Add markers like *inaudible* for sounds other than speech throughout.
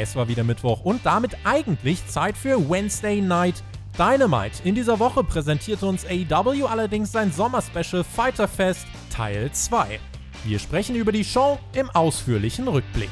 Es war wieder Mittwoch und damit eigentlich Zeit für Wednesday Night Dynamite. In dieser Woche präsentierte uns AEW allerdings sein Sommerspecial Fighter Fest Teil 2. Wir sprechen über die Show im ausführlichen Rückblick.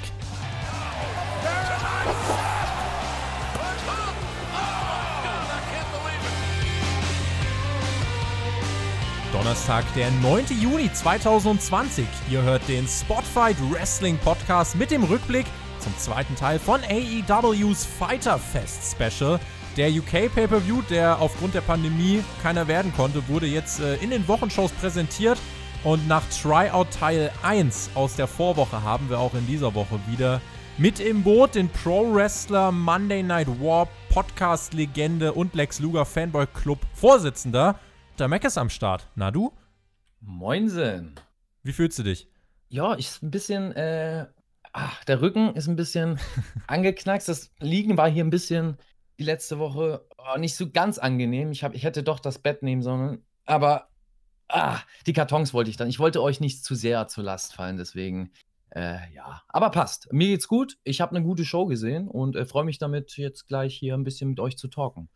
Donnerstag, der 9. Juni 2020. Ihr hört den Spotfight Wrestling Podcast mit dem Rückblick zum zweiten Teil von AEWs Fighter Fest Special. Der UK Pay-Per-View, der aufgrund der Pandemie keiner werden konnte, wurde jetzt äh, in den Wochenshows präsentiert. Und nach Tryout Teil 1 aus der Vorwoche haben wir auch in dieser Woche wieder mit im Boot den Pro-Wrestler Monday Night War Podcast-Legende und Lex Luger Fanboy Club Vorsitzender. Der Mac ist am Start. Na du? Moinsen. Wie fühlst du dich? Ja, ich ein bisschen, äh, ach, der Rücken ist ein bisschen *laughs* angeknackst. Das Liegen war hier ein bisschen die letzte Woche oh, nicht so ganz angenehm. Ich, hab, ich hätte doch das Bett nehmen sollen. Aber ah, die Kartons wollte ich dann. Ich wollte euch nicht zu sehr zur Last fallen, deswegen. Äh, ja, aber passt. Mir geht's gut. Ich habe eine gute Show gesehen und äh, freue mich damit, jetzt gleich hier ein bisschen mit euch zu talken.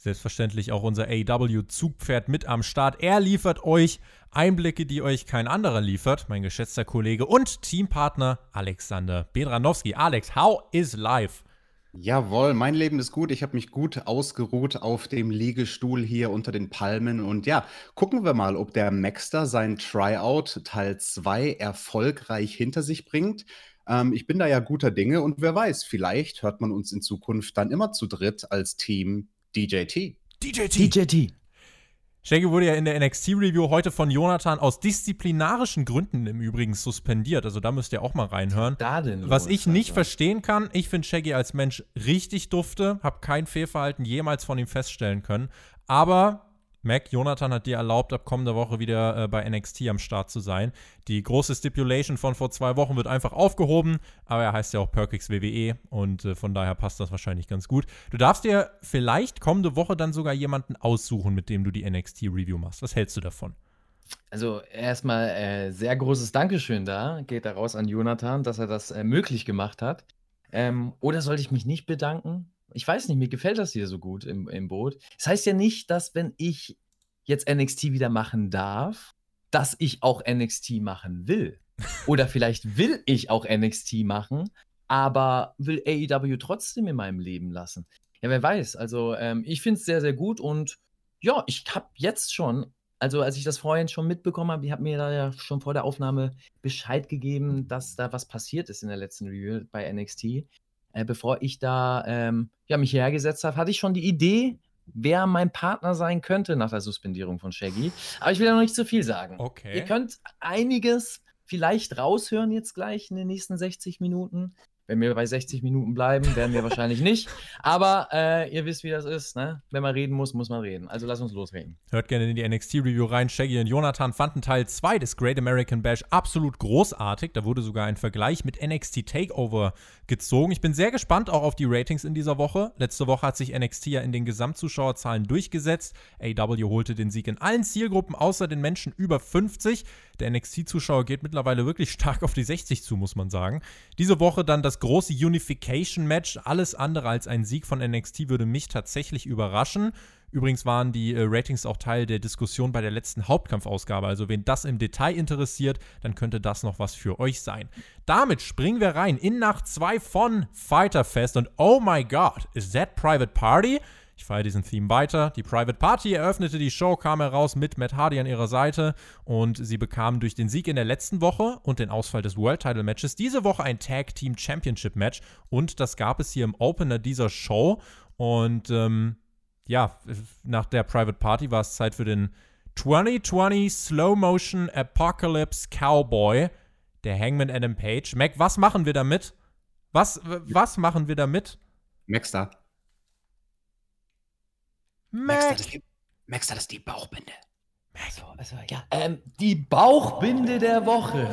Selbstverständlich auch unser AW-Zugpferd mit am Start. Er liefert euch Einblicke, die euch kein anderer liefert. Mein geschätzter Kollege und Teampartner Alexander Bedranowski. Alex, how is life? Jawohl, mein Leben ist gut. Ich habe mich gut ausgeruht auf dem Liegestuhl hier unter den Palmen. Und ja, gucken wir mal, ob der Maxter sein Tryout Teil 2 erfolgreich hinter sich bringt. Ähm, ich bin da ja guter Dinge und wer weiß, vielleicht hört man uns in Zukunft dann immer zu dritt als Team DJT. DJT. DJT. Shaggy wurde ja in der NXT-Review heute von Jonathan aus disziplinarischen Gründen im Übrigen suspendiert. Also da müsst ihr auch mal reinhören. Da denn Was ich nicht verstehen kann, ich finde Shaggy als Mensch richtig dufte, habe kein Fehlverhalten jemals von ihm feststellen können. Aber Mac, Jonathan hat dir erlaubt, ab kommender Woche wieder äh, bei NXT am Start zu sein. Die große Stipulation von vor zwei Wochen wird einfach aufgehoben, aber er heißt ja auch Perkix WWE und äh, von daher passt das wahrscheinlich ganz gut. Du darfst dir vielleicht kommende Woche dann sogar jemanden aussuchen, mit dem du die NXT-Review machst. Was hältst du davon? Also erstmal äh, sehr großes Dankeschön da, geht da raus an Jonathan, dass er das äh, möglich gemacht hat. Ähm, oder sollte ich mich nicht bedanken? Ich weiß nicht, mir gefällt das hier so gut im, im Boot. Das heißt ja nicht, dass wenn ich jetzt NXT wieder machen darf, dass ich auch NXT machen will. Oder *laughs* vielleicht will ich auch NXT machen, aber will AEW trotzdem in meinem Leben lassen. Ja, wer weiß. Also ähm, ich finde es sehr, sehr gut und ja, ich habe jetzt schon, also als ich das vorhin schon mitbekommen habe, ich habe mir da ja schon vor der Aufnahme Bescheid gegeben, dass da was passiert ist in der letzten Review bei NXT äh, bevor ich da ähm, ja, mich hierher gesetzt habe, hatte ich schon die Idee, wer mein Partner sein könnte nach der Suspendierung von Shaggy. Aber ich will ja noch nicht zu viel sagen. Okay. Ihr könnt einiges vielleicht raushören jetzt gleich in den nächsten 60 Minuten. Wenn wir bei 60 Minuten bleiben, werden wir wahrscheinlich nicht. Aber äh, ihr wisst, wie das ist. Ne? Wenn man reden muss, muss man reden. Also lass uns losreden. Hört gerne in die NXT-Review rein. Shaggy und Jonathan fanden Teil 2 des Great American Bash absolut großartig. Da wurde sogar ein Vergleich mit NXT Takeover gezogen. Ich bin sehr gespannt auch auf die Ratings in dieser Woche. Letzte Woche hat sich NXT ja in den Gesamtzuschauerzahlen durchgesetzt. AW holte den Sieg in allen Zielgruppen außer den Menschen über 50. Der NXT-Zuschauer geht mittlerweile wirklich stark auf die 60 zu, muss man sagen. Diese Woche dann das große Unification-Match. Alles andere als ein Sieg von NXT würde mich tatsächlich überraschen. Übrigens waren die äh, Ratings auch Teil der Diskussion bei der letzten Hauptkampfausgabe. Also, wen das im Detail interessiert, dann könnte das noch was für euch sein. Damit springen wir rein in Nacht 2 von Fighter Fest. Und oh my God, is that Private Party? Ich feiere diesen Theme weiter. Die Private Party eröffnete die Show, kam heraus mit Matt Hardy an ihrer Seite und sie bekamen durch den Sieg in der letzten Woche und den Ausfall des World Title Matches diese Woche ein Tag Team Championship Match und das gab es hier im Opener dieser Show und ähm, ja, nach der Private Party war es Zeit für den 2020 Slow Motion Apocalypse Cowboy, der Hangman Adam Page. Mac, was machen wir damit? Was, was machen wir damit? Maxstar. Max. Maxter, das ist die Bauchbinde. Also, also, ja. Ähm, die Bauchbinde der Woche.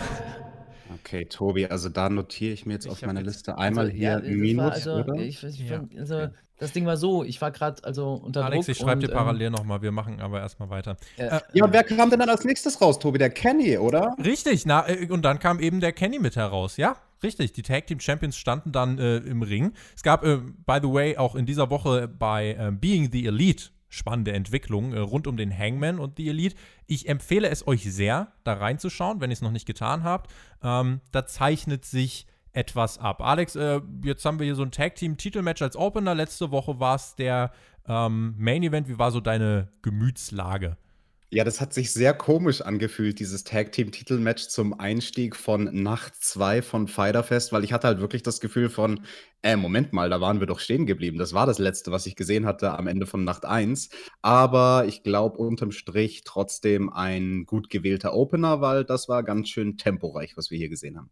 Okay, Tobi, also da notiere ich mir jetzt ich auf meiner Liste einmal also, hier ja, Minus, also, oder? Ich, ich, ja. also, okay. Das Ding war so, ich war gerade also unter Alex, Druck. ich schreibe dir parallel ähm, nochmal, wir machen aber erstmal weiter. Äh, ja, und wer kam denn dann als nächstes raus, Tobi? Der Kenny, oder? Richtig, na, äh, und dann kam eben der Kenny mit heraus, ja? Richtig, die Tag Team Champions standen dann äh, im Ring. Es gab, äh, by the way, auch in dieser Woche bei äh, Being the Elite spannende Entwicklungen äh, rund um den Hangman und die Elite. Ich empfehle es euch sehr, da reinzuschauen, wenn ihr es noch nicht getan habt. Ähm, da zeichnet sich etwas ab. Alex, äh, jetzt haben wir hier so ein Tag Team Titelmatch als Opener. Letzte Woche war es der ähm, Main Event. Wie war so deine Gemütslage? Ja, das hat sich sehr komisch angefühlt, dieses Tag-Team-Titelmatch zum Einstieg von Nacht 2 von Fighterfest, weil ich hatte halt wirklich das Gefühl von, äh, Moment mal, da waren wir doch stehen geblieben. Das war das Letzte, was ich gesehen hatte am Ende von Nacht 1. Aber ich glaube, unterm Strich trotzdem ein gut gewählter Opener, weil das war ganz schön temporeich, was wir hier gesehen haben.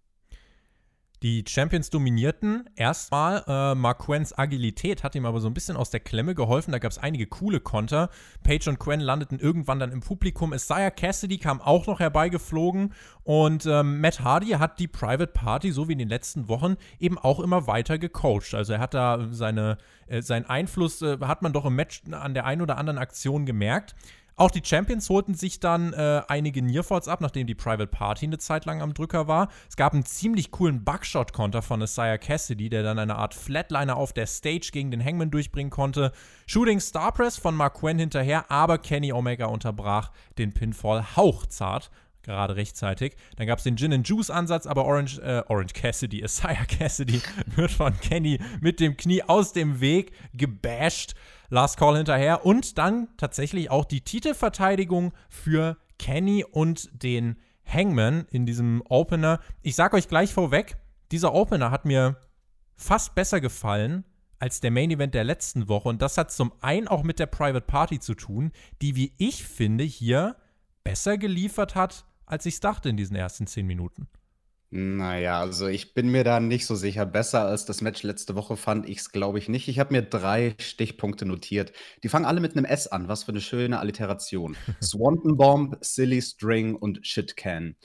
Die Champions dominierten erstmal. Äh, Marquens Agilität hat ihm aber so ein bisschen aus der Klemme geholfen. Da gab es einige coole Konter. Page und Quen landeten irgendwann dann im Publikum. Isaiah Cassidy kam auch noch herbeigeflogen. Und ähm, Matt Hardy hat die Private Party, so wie in den letzten Wochen, eben auch immer weiter gecoacht. Also er hat da seine, äh, seinen Einfluss, äh, hat man doch im Match an der einen oder anderen Aktion gemerkt. Auch die Champions holten sich dann äh, einige Nearfalls ab, nachdem die Private Party eine Zeit lang am Drücker war. Es gab einen ziemlich coolen Buckshot-Konter von Isaiah Cassidy, der dann eine Art Flatliner auf der Stage gegen den Hangman durchbringen konnte. Shooting Star Press von Mark Quen hinterher, aber Kenny Omega unterbrach den Pinfall hauchzart gerade rechtzeitig. Dann gab es den Gin and Juice Ansatz, aber Orange, äh, Orange Cassidy, *laughs* Isaiah Cassidy wird von Kenny mit dem Knie aus dem Weg gebasht. Last Call hinterher und dann tatsächlich auch die Titelverteidigung für Kenny und den Hangman in diesem Opener. Ich sag euch gleich vorweg, dieser Opener hat mir fast besser gefallen als der Main Event der letzten Woche und das hat zum einen auch mit der Private Party zu tun, die wie ich finde hier besser geliefert hat, als ich dachte in diesen ersten zehn Minuten. Naja, also ich bin mir da nicht so sicher. Besser als das Match letzte Woche fand ich es, glaube ich, nicht. Ich habe mir drei Stichpunkte notiert. Die fangen alle mit einem S an. Was für eine schöne Alliteration. *laughs* Swanton Bomb, Silly String und Shit Can.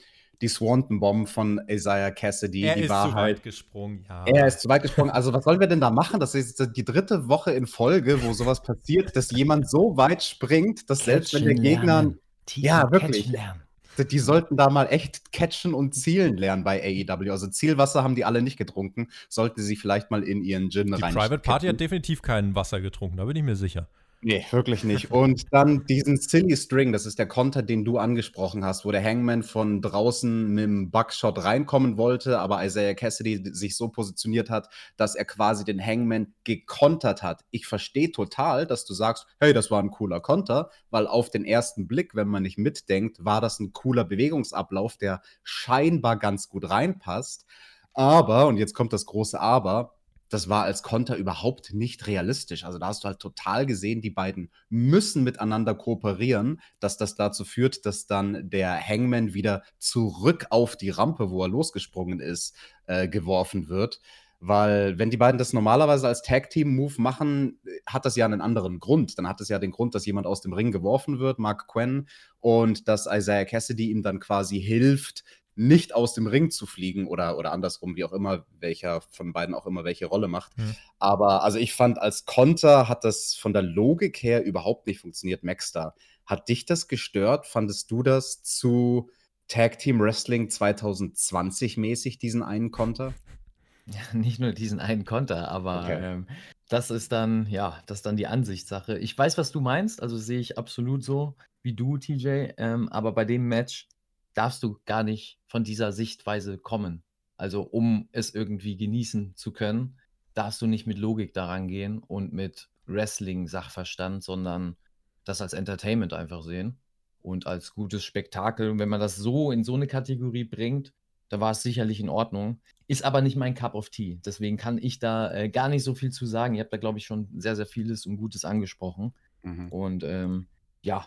Die Swanton Bomb von Isaiah Cassidy, er die ist war zu weit gesprungen, ja. Er ist zu weit gesprungen. Also, was sollen wir denn da machen? Das ist die dritte Woche in Folge, wo sowas passiert, dass jemand so weit springt, dass selbst wenn der Gegner. lernen. Ja, wirklich. catchen lernen. Die sollten da mal echt catchen und zielen lernen bei AEW. Also Zielwasser haben die alle nicht getrunken. Sollten sie vielleicht mal in ihren Gin Die rein. Private Party hat definitiv kein Wasser getrunken, da bin ich mir sicher. Nee, wirklich nicht. Und dann diesen Silly String, das ist der Konter, den du angesprochen hast, wo der Hangman von draußen mit dem Buckshot reinkommen wollte, aber Isaiah Cassidy sich so positioniert hat, dass er quasi den Hangman gekontert hat. Ich verstehe total, dass du sagst, hey, das war ein cooler Konter, weil auf den ersten Blick, wenn man nicht mitdenkt, war das ein cooler Bewegungsablauf, der scheinbar ganz gut reinpasst. Aber, und jetzt kommt das große Aber, das war als Konter überhaupt nicht realistisch. Also da hast du halt total gesehen, die beiden müssen miteinander kooperieren, dass das dazu führt, dass dann der Hangman wieder zurück auf die Rampe, wo er losgesprungen ist, äh, geworfen wird. Weil wenn die beiden das normalerweise als Tag-Team-Move machen, hat das ja einen anderen Grund. Dann hat es ja den Grund, dass jemand aus dem Ring geworfen wird, Mark Quen, und dass Isaiah Cassidy ihm dann quasi hilft, nicht aus dem Ring zu fliegen oder, oder andersrum, wie auch immer, welcher von beiden auch immer welche Rolle macht. Mhm. Aber also ich fand, als Konter hat das von der Logik her überhaupt nicht funktioniert, Maxstar. Hat dich das gestört? Fandest du das zu Tag Team Wrestling 2020 mäßig, diesen einen Konter? *laughs* Ja, nicht nur diesen einen Konter, aber Okay. ähm, das ist dann, ja, das ist dann die Ansichtssache. Ich weiß, was du meinst, also sehe ich absolut so wie du, TJ, ähm, aber bei dem Match darfst du gar nicht von dieser Sichtweise kommen. Also, um es irgendwie genießen zu können, darfst du nicht mit Logik daran gehen und mit Wrestling-Sachverstand, sondern das als Entertainment einfach sehen und als gutes Spektakel. Und wenn man das so in so eine Kategorie bringt, da war es sicherlich in Ordnung. Ist aber nicht mein Cup of Tea. Deswegen kann ich da äh, gar nicht so viel zu sagen. Ihr habt da, glaube ich, schon sehr, sehr vieles und Gutes angesprochen. Mhm. Und ähm, ja,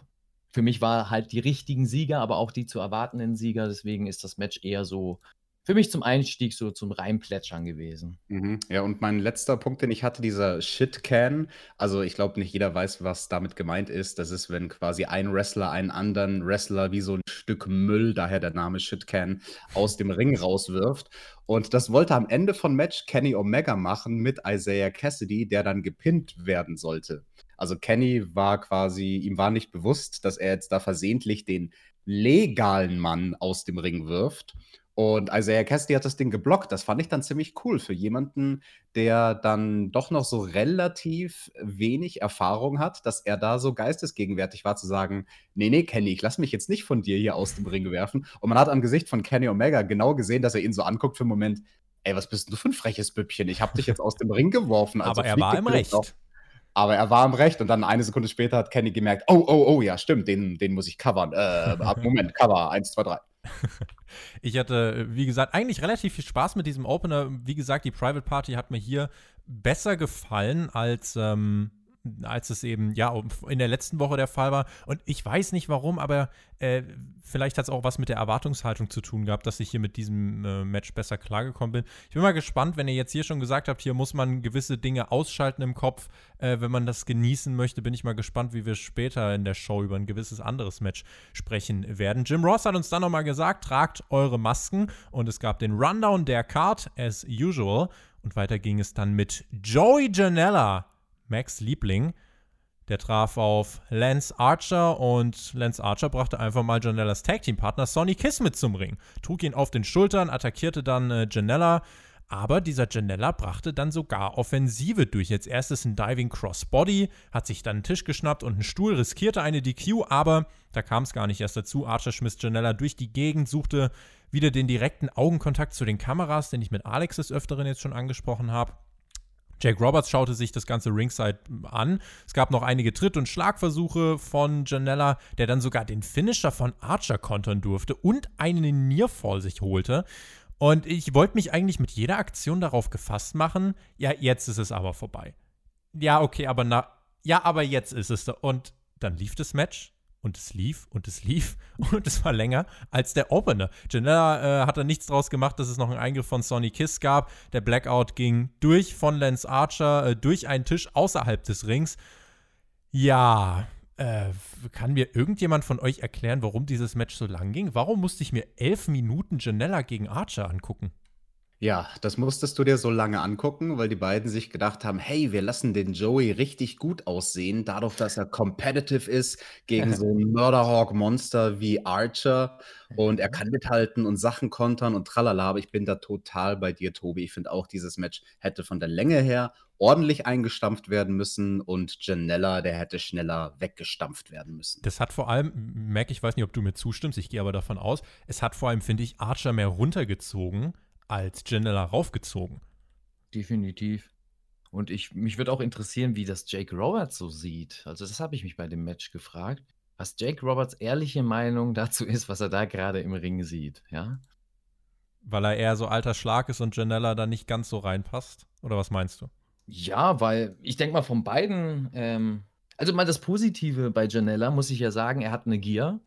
für mich war halt die richtigen Sieger, aber auch die zu erwartenden Sieger. Deswegen ist das Match eher so für mich zum Einstieg so zum Reinplätschern gewesen. Mhm. Ja, und mein letzter Punkt, den ich hatte, dieser Shit-Can. Also, ich glaube, nicht jeder weiß, was damit gemeint ist. Das ist, wenn quasi ein Wrestler einen anderen Wrestler wie so ein Stück Müll, daher der Name Shit-Can, aus dem Ring rauswirft. Und das wollte am Ende von Match Kenny Omega machen mit Isaiah Cassidy, der dann gepinnt werden sollte. Also Kenny war quasi, ihm war nicht bewusst, dass er jetzt da versehentlich den legalen Mann aus dem Ring wirft. Und Isaiah Cassidy hat das Ding geblockt. Das fand ich dann ziemlich cool für jemanden, der dann doch noch so relativ wenig Erfahrung hat, dass er da so geistesgegenwärtig war, zu sagen: Nee, nee, Kenny, ich lass mich jetzt nicht von dir hier aus dem Ring werfen. Und man hat am Gesicht von Kenny Omega genau gesehen, dass er ihn so anguckt für einen Moment: Ey, was bist denn du für ein freches Büppchen? Ich habe dich jetzt aus dem Ring geworfen. Also Aber er war im Recht. Auf. Aber er war im Recht und dann eine Sekunde später hat Kenny gemerkt: Oh, oh, oh, ja, stimmt, den, den muss ich covern. Äh, Moment, *laughs* Cover, 1, 2, 3. Ich hatte, wie gesagt, eigentlich relativ viel Spaß mit diesem Opener. Wie gesagt, die Private Party hat mir hier besser gefallen als ähm, als es eben ja in der letzten Woche der Fall war. Und ich weiß nicht warum, aber äh, vielleicht hat es auch was mit der Erwartungshaltung zu tun gehabt, dass ich hier mit diesem äh, Match besser klargekommen bin. Ich bin mal gespannt, wenn ihr jetzt hier schon gesagt habt, hier muss man gewisse Dinge ausschalten im Kopf, äh, wenn man das genießen möchte, bin ich mal gespannt, wie wir später in der Show über ein gewisses anderes Match sprechen werden. Jim Ross hat uns dann nochmal gesagt, tragt eure Masken und es gab den Rundown der Card as usual. Und weiter ging es dann mit Joey Janella Max Liebling. Der traf auf Lance Archer und Lance Archer brachte einfach mal Janellas Tag Team Partner Sonny Kiss mit zum Ring. Trug ihn auf den Schultern, attackierte dann äh, Janella. Aber dieser Janella brachte dann sogar Offensive durch. Jetzt erstes ein Diving Crossbody, hat sich dann einen Tisch geschnappt und einen Stuhl, riskierte eine DQ, aber da kam es gar nicht erst dazu. Archer schmiss Janella durch die Gegend, suchte wieder den direkten Augenkontakt zu den Kameras, den ich mit Alex des Öfteren jetzt schon angesprochen habe. Jake Roberts schaute sich das ganze Ringside an. Es gab noch einige Tritt- und Schlagversuche von Janella, der dann sogar den Finisher von Archer kontern durfte und einen Nearfall sich holte. Und ich wollte mich eigentlich mit jeder Aktion darauf gefasst machen, ja, jetzt ist es aber vorbei. Ja, okay, aber na, ja, aber jetzt ist es. Und dann lief das Match und es lief und es lief *laughs* und es war länger als der Opener. Janella äh, hat da nichts draus gemacht, dass es noch einen Eingriff von Sonny Kiss gab. Der Blackout ging durch von Lance Archer, äh, durch einen Tisch außerhalb des Rings. Ja, äh, kann mir irgendjemand von euch erklären, warum dieses Match so lang ging? Warum musste ich mir elf Minuten Janella gegen Archer angucken? Ja, das musstest du dir so lange angucken, weil die beiden sich gedacht haben: „Hey, wir lassen den Joey richtig gut aussehen, dadurch, dass er competitive ist gegen *laughs* so ein Murderhawk-Monster wie Archer und er kann mithalten und Sachen kontern und tralala.“ Aber ich bin da total bei dir, Tobi. Ich finde auch, dieses Match hätte von der Länge her ordentlich eingestampft werden müssen und Janella, der hätte schneller weggestampft werden müssen. Das hat vor allem, Mac, ich weiß nicht, ob du mir zustimmst, ich gehe aber davon aus, es hat vor allem, finde ich, Archer mehr runtergezogen als Janella raufgezogen. Definitiv. Und ich, mich würde auch interessieren, wie das Jake Roberts so sieht. Also, das habe ich mich bei dem Match gefragt. Was Jake Roberts ehrliche Meinung *laughs* dazu ist, was er da gerade im Ring sieht, ja? Weil er eher so alter Schlag ist und Janella da nicht ganz so reinpasst? Oder was meinst du? Ja, weil ich denke mal von beiden, ähm, also mal das Positive bei Janella, muss ich ja sagen, er hat eine Gier.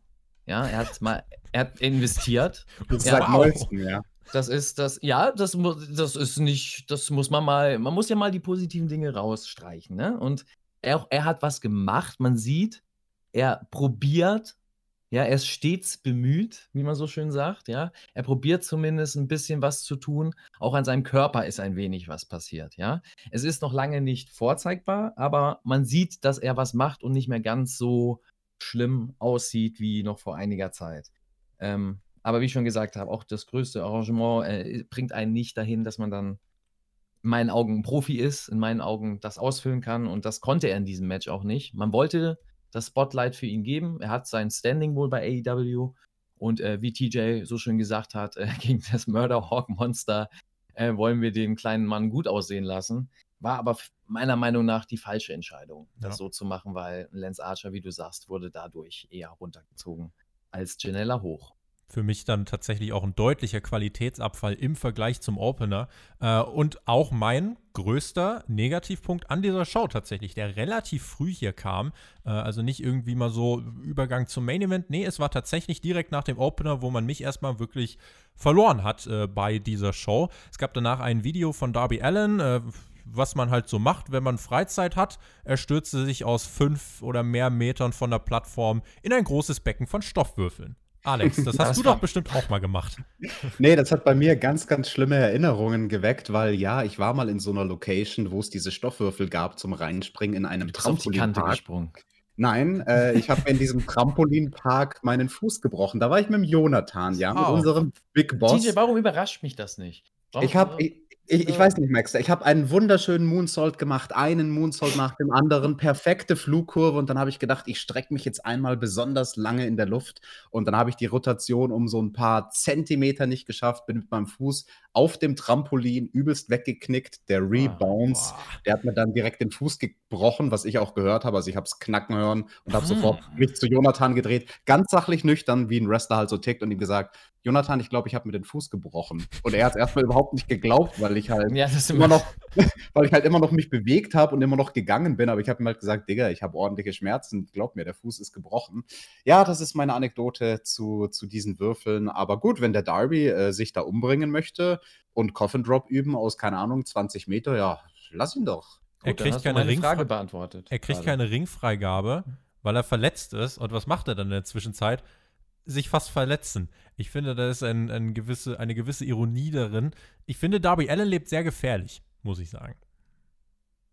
Ja, er hat mal, er hat investiert. *laughs* Das ist seit neuestem, ja. Das ist das, ja, das, das ist nicht, das muss man mal, man muss ja mal die positiven Dinge rausstreichen, ne? Und er, er hat was gemacht, man sieht, er probiert, ja, er ist stets bemüht, wie man so schön sagt, ja. Er probiert zumindest ein bisschen was zu tun. Auch an seinem Körper ist ein wenig was passiert, ja. Es ist noch lange nicht vorzeigbar, aber man sieht, dass er was macht und nicht mehr ganz so schlimm aussieht wie noch vor einiger Zeit. Ähm, aber wie ich schon gesagt habe, auch das größte Arrangement äh, bringt einen nicht dahin, dass man dann in meinen Augen ein Profi ist, in meinen Augen das ausfüllen kann. Und das konnte er in diesem Match auch nicht. Man wollte das Spotlight für ihn geben. Er hat sein Standing wohl bei AEW. Und äh, wie TJ so schön gesagt hat, äh, *laughs* gegen das Murder Hawk Monster äh, wollen wir den kleinen Mann gut aussehen lassen. War aber meiner Meinung nach die falsche Entscheidung, das ja. so zu machen, weil Lance Archer, wie du sagst, wurde dadurch eher runtergezogen als Janella hoch für mich dann tatsächlich auch ein deutlicher Qualitätsabfall im Vergleich zum Opener. Äh, und auch mein größter Negativpunkt an dieser Show tatsächlich, der relativ früh hier kam. Äh, also nicht irgendwie mal so Übergang zum Main Event. Nee, es war tatsächlich direkt nach dem Opener, wo man mich erstmal wirklich verloren hat äh, bei dieser Show. Es gab danach ein Video von Darby Allen äh, was man halt so macht, wenn man Freizeit hat. Er stürzte sich aus fünf oder mehr Metern von der Plattform in ein großes Becken von Stoffwürfeln. Alex, das hast das du doch bestimmt auch mal gemacht. Nee, das hat bei mir ganz, ganz schlimme Erinnerungen geweckt, weil ja, ich war mal in so einer Location, wo es diese Stoffwürfel gab zum Reinspringen in einem Trampolinpark. gesprungen. Nein, äh, ich habe in diesem Trampolinpark meinen Fuß gebrochen. Da war ich mit dem Jonathan, ja, mit Oh. unserem Big Boss. TJ, warum überrascht mich das nicht? Warum, Ich habe, ich, ich, weiß nicht, Max, ich habe einen wunderschönen Moonsault gemacht, einen Moonsault nach dem anderen, perfekte Flugkurve und dann habe ich gedacht, ich strecke mich jetzt einmal besonders lange in der Luft und dann habe ich die Rotation um so ein paar Zentimeter nicht geschafft, bin mit meinem Fuß auf dem Trampolin übelst weggeknickt, der Rebounds, Boah. der hat mir dann direkt den Fuß gebrochen, was ich auch gehört habe, also ich habe es knacken hören und habe Hm. sofort mich zu Jonathan gedreht, ganz sachlich nüchtern, wie ein Wrestler halt so tickt und ihm gesagt, Jonathan, ich glaube, ich habe mir den Fuß gebrochen. Und er hat es erstmal überhaupt nicht geglaubt, weil ich halt Ja, immer noch, *laughs* weil ich halt immer noch mich bewegt habe und immer noch gegangen bin. Aber ich habe ihm halt gesagt, Digga, ich habe ordentliche Schmerzen. Glaub mir, der Fuß ist gebrochen. Ja, das ist meine Anekdote zu, zu diesen Würfeln. Aber gut, wenn der Darby äh, sich da umbringen möchte und Coffin Drop üben aus, keine Ahnung, 20 Meter, ja, lass ihn doch. Er Gut, dann kriegt keine Ringfrei- Frage beantwortet. Er kriegt keine Ringfreigabe, weil er verletzt ist. Und was macht er dann in der Zwischenzeit? Sich fast verletzen. Ich finde, da ist ein, ein gewisse, eine gewisse Ironie darin. Ich finde, Darby Allen lebt sehr gefährlich, muss ich sagen.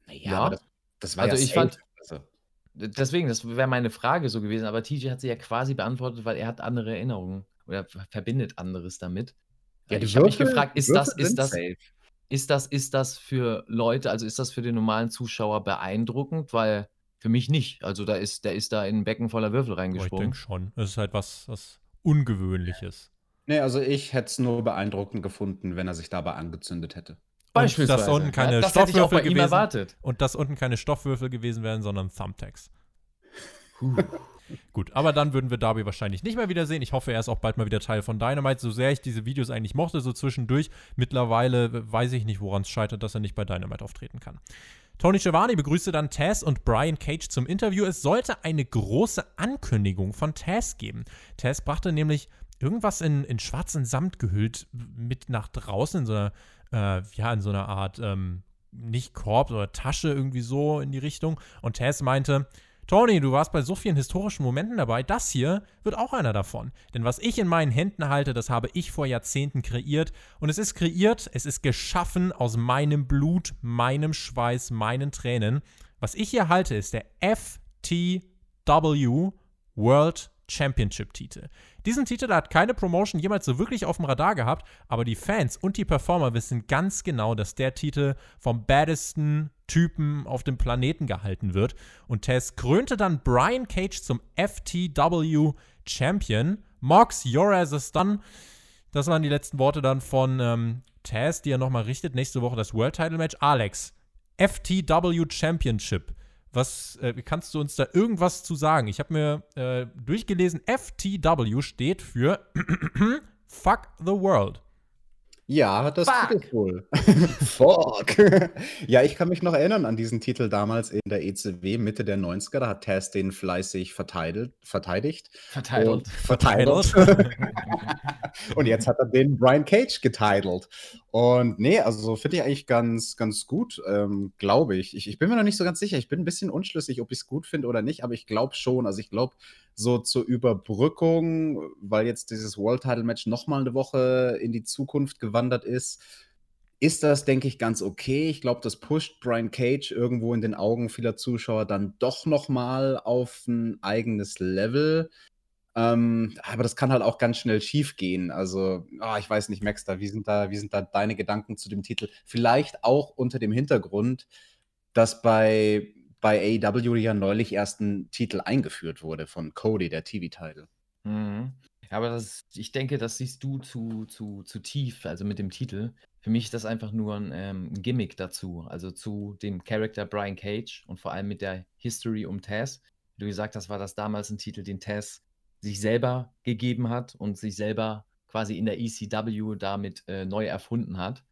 Naja, Ja. aber das, das war Also ja ich fand- Deswegen, das wäre meine Frage so gewesen, aber TJ hat sie ja quasi beantwortet, weil er hat andere Erinnerungen oder ver- verbindet anderes damit. Ja, ich habe mich gefragt, ist das, ist das, safe. ist das, ist das für Leute, also ist das für den normalen Zuschauer beeindruckend? Weil für mich nicht. Also da ist, der ist da in ein Becken voller Würfel Aber ich reingesprungen. denke schon. Es ist halt was, was Ungewöhnliches. Nee, also ich hätte es nur beeindruckend gefunden, wenn er sich dabei angezündet hätte. Und dass unten keine ja, das hätte ich auch Stoffwürfel gewesen erwartet. Und dass unten keine Stoffwürfel gewesen wären, sondern Thumbtacks. Gut, aber dann würden wir Darby wahrscheinlich nicht mehr wiedersehen. Ich hoffe, er ist auch bald mal wieder Teil von Dynamite. So sehr ich diese Videos eigentlich mochte, so zwischendurch. Mittlerweile weiß ich nicht, woran es scheitert, dass er nicht bei Dynamite auftreten kann. Tony Schiavone begrüßte dann Taz und Brian Cage zum Interview. Es sollte eine große Ankündigung von Taz geben. Taz brachte nämlich irgendwas in, in schwarzen Samt gehüllt mit nach draußen in so einer, äh, ja, in so einer Art, ähm, nicht Korb oder Tasche irgendwie so in die Richtung. Und Taz meinte, Tony, du warst bei so vielen historischen Momenten dabei. Das hier wird auch einer davon. Denn was ich in meinen Händen halte, das habe ich vor Jahrzehnten kreiert. Und es ist kreiert, es ist geschaffen aus meinem Blut, meinem Schweiß, meinen Tränen. Was ich hier halte, ist der FTW World Championship Titel. Diesen Titel hat keine Promotion jemals so wirklich auf dem Radar gehabt, aber die Fans und die Performer wissen ganz genau, dass der Titel vom baddesten Typen auf dem Planeten gehalten wird. Und Tess krönte dann Brian Cage zum FTW Champion. Mox, your ass is done. Das waren die letzten Worte dann von ähm, Taz, die er nochmal richtet. Nächste Woche das World Title Match. Alex, FTW Championship. Was äh, kannst du uns da irgendwas zu sagen? Ich habe mir äh, durchgelesen, FTW steht für *clears throat* Fuck the World. Ja, das Fuck. tut es wohl. Fuck. *laughs* ja, ich kann mich noch erinnern an diesen Titel damals in der ECW Mitte der 90er. Da hat Taz den fleißig verteidigt. verteidigt Verteilt. Und verteidigt. *laughs* und jetzt hat er den Brian Cage getitelt. Und nee, also finde ich eigentlich ganz, ganz gut, ähm, glaube ich. ich. Ich bin mir noch nicht so ganz sicher. Ich bin ein bisschen unschlüssig, ob ich es gut finde oder nicht, aber ich glaube schon. Also ich glaube, so zur Überbrückung, weil jetzt dieses World Title Match nochmal eine Woche in die Zukunft gewandert ist, ist das, denke ich, ganz okay. Ich glaube, das pusht Brian Cage irgendwo in den Augen vieler Zuschauer dann doch nochmal auf ein eigenes Level. Ähm, aber das kann halt auch ganz schnell schief gehen. Also, ah, ich weiß nicht, Max, da, wie, sind da, wie sind da deine Gedanken zu dem Titel? Vielleicht auch unter dem Hintergrund, dass bei, bei AEW ja neulich erst ein Titel eingeführt wurde von Cody, der TV-Titel. Mhm. Aber das, ich denke, das siehst du zu, zu, zu tief, also mit dem Titel. Für mich ist das einfach nur ein, ähm, Gimmick dazu, also zu dem Charakter Brian Cage und vor allem mit der History um Taz. Wie du gesagt hast, war das damals ein Titel, den Taz sich selber gegeben hat und sich selber quasi in der ECW damit äh, neu erfunden hat.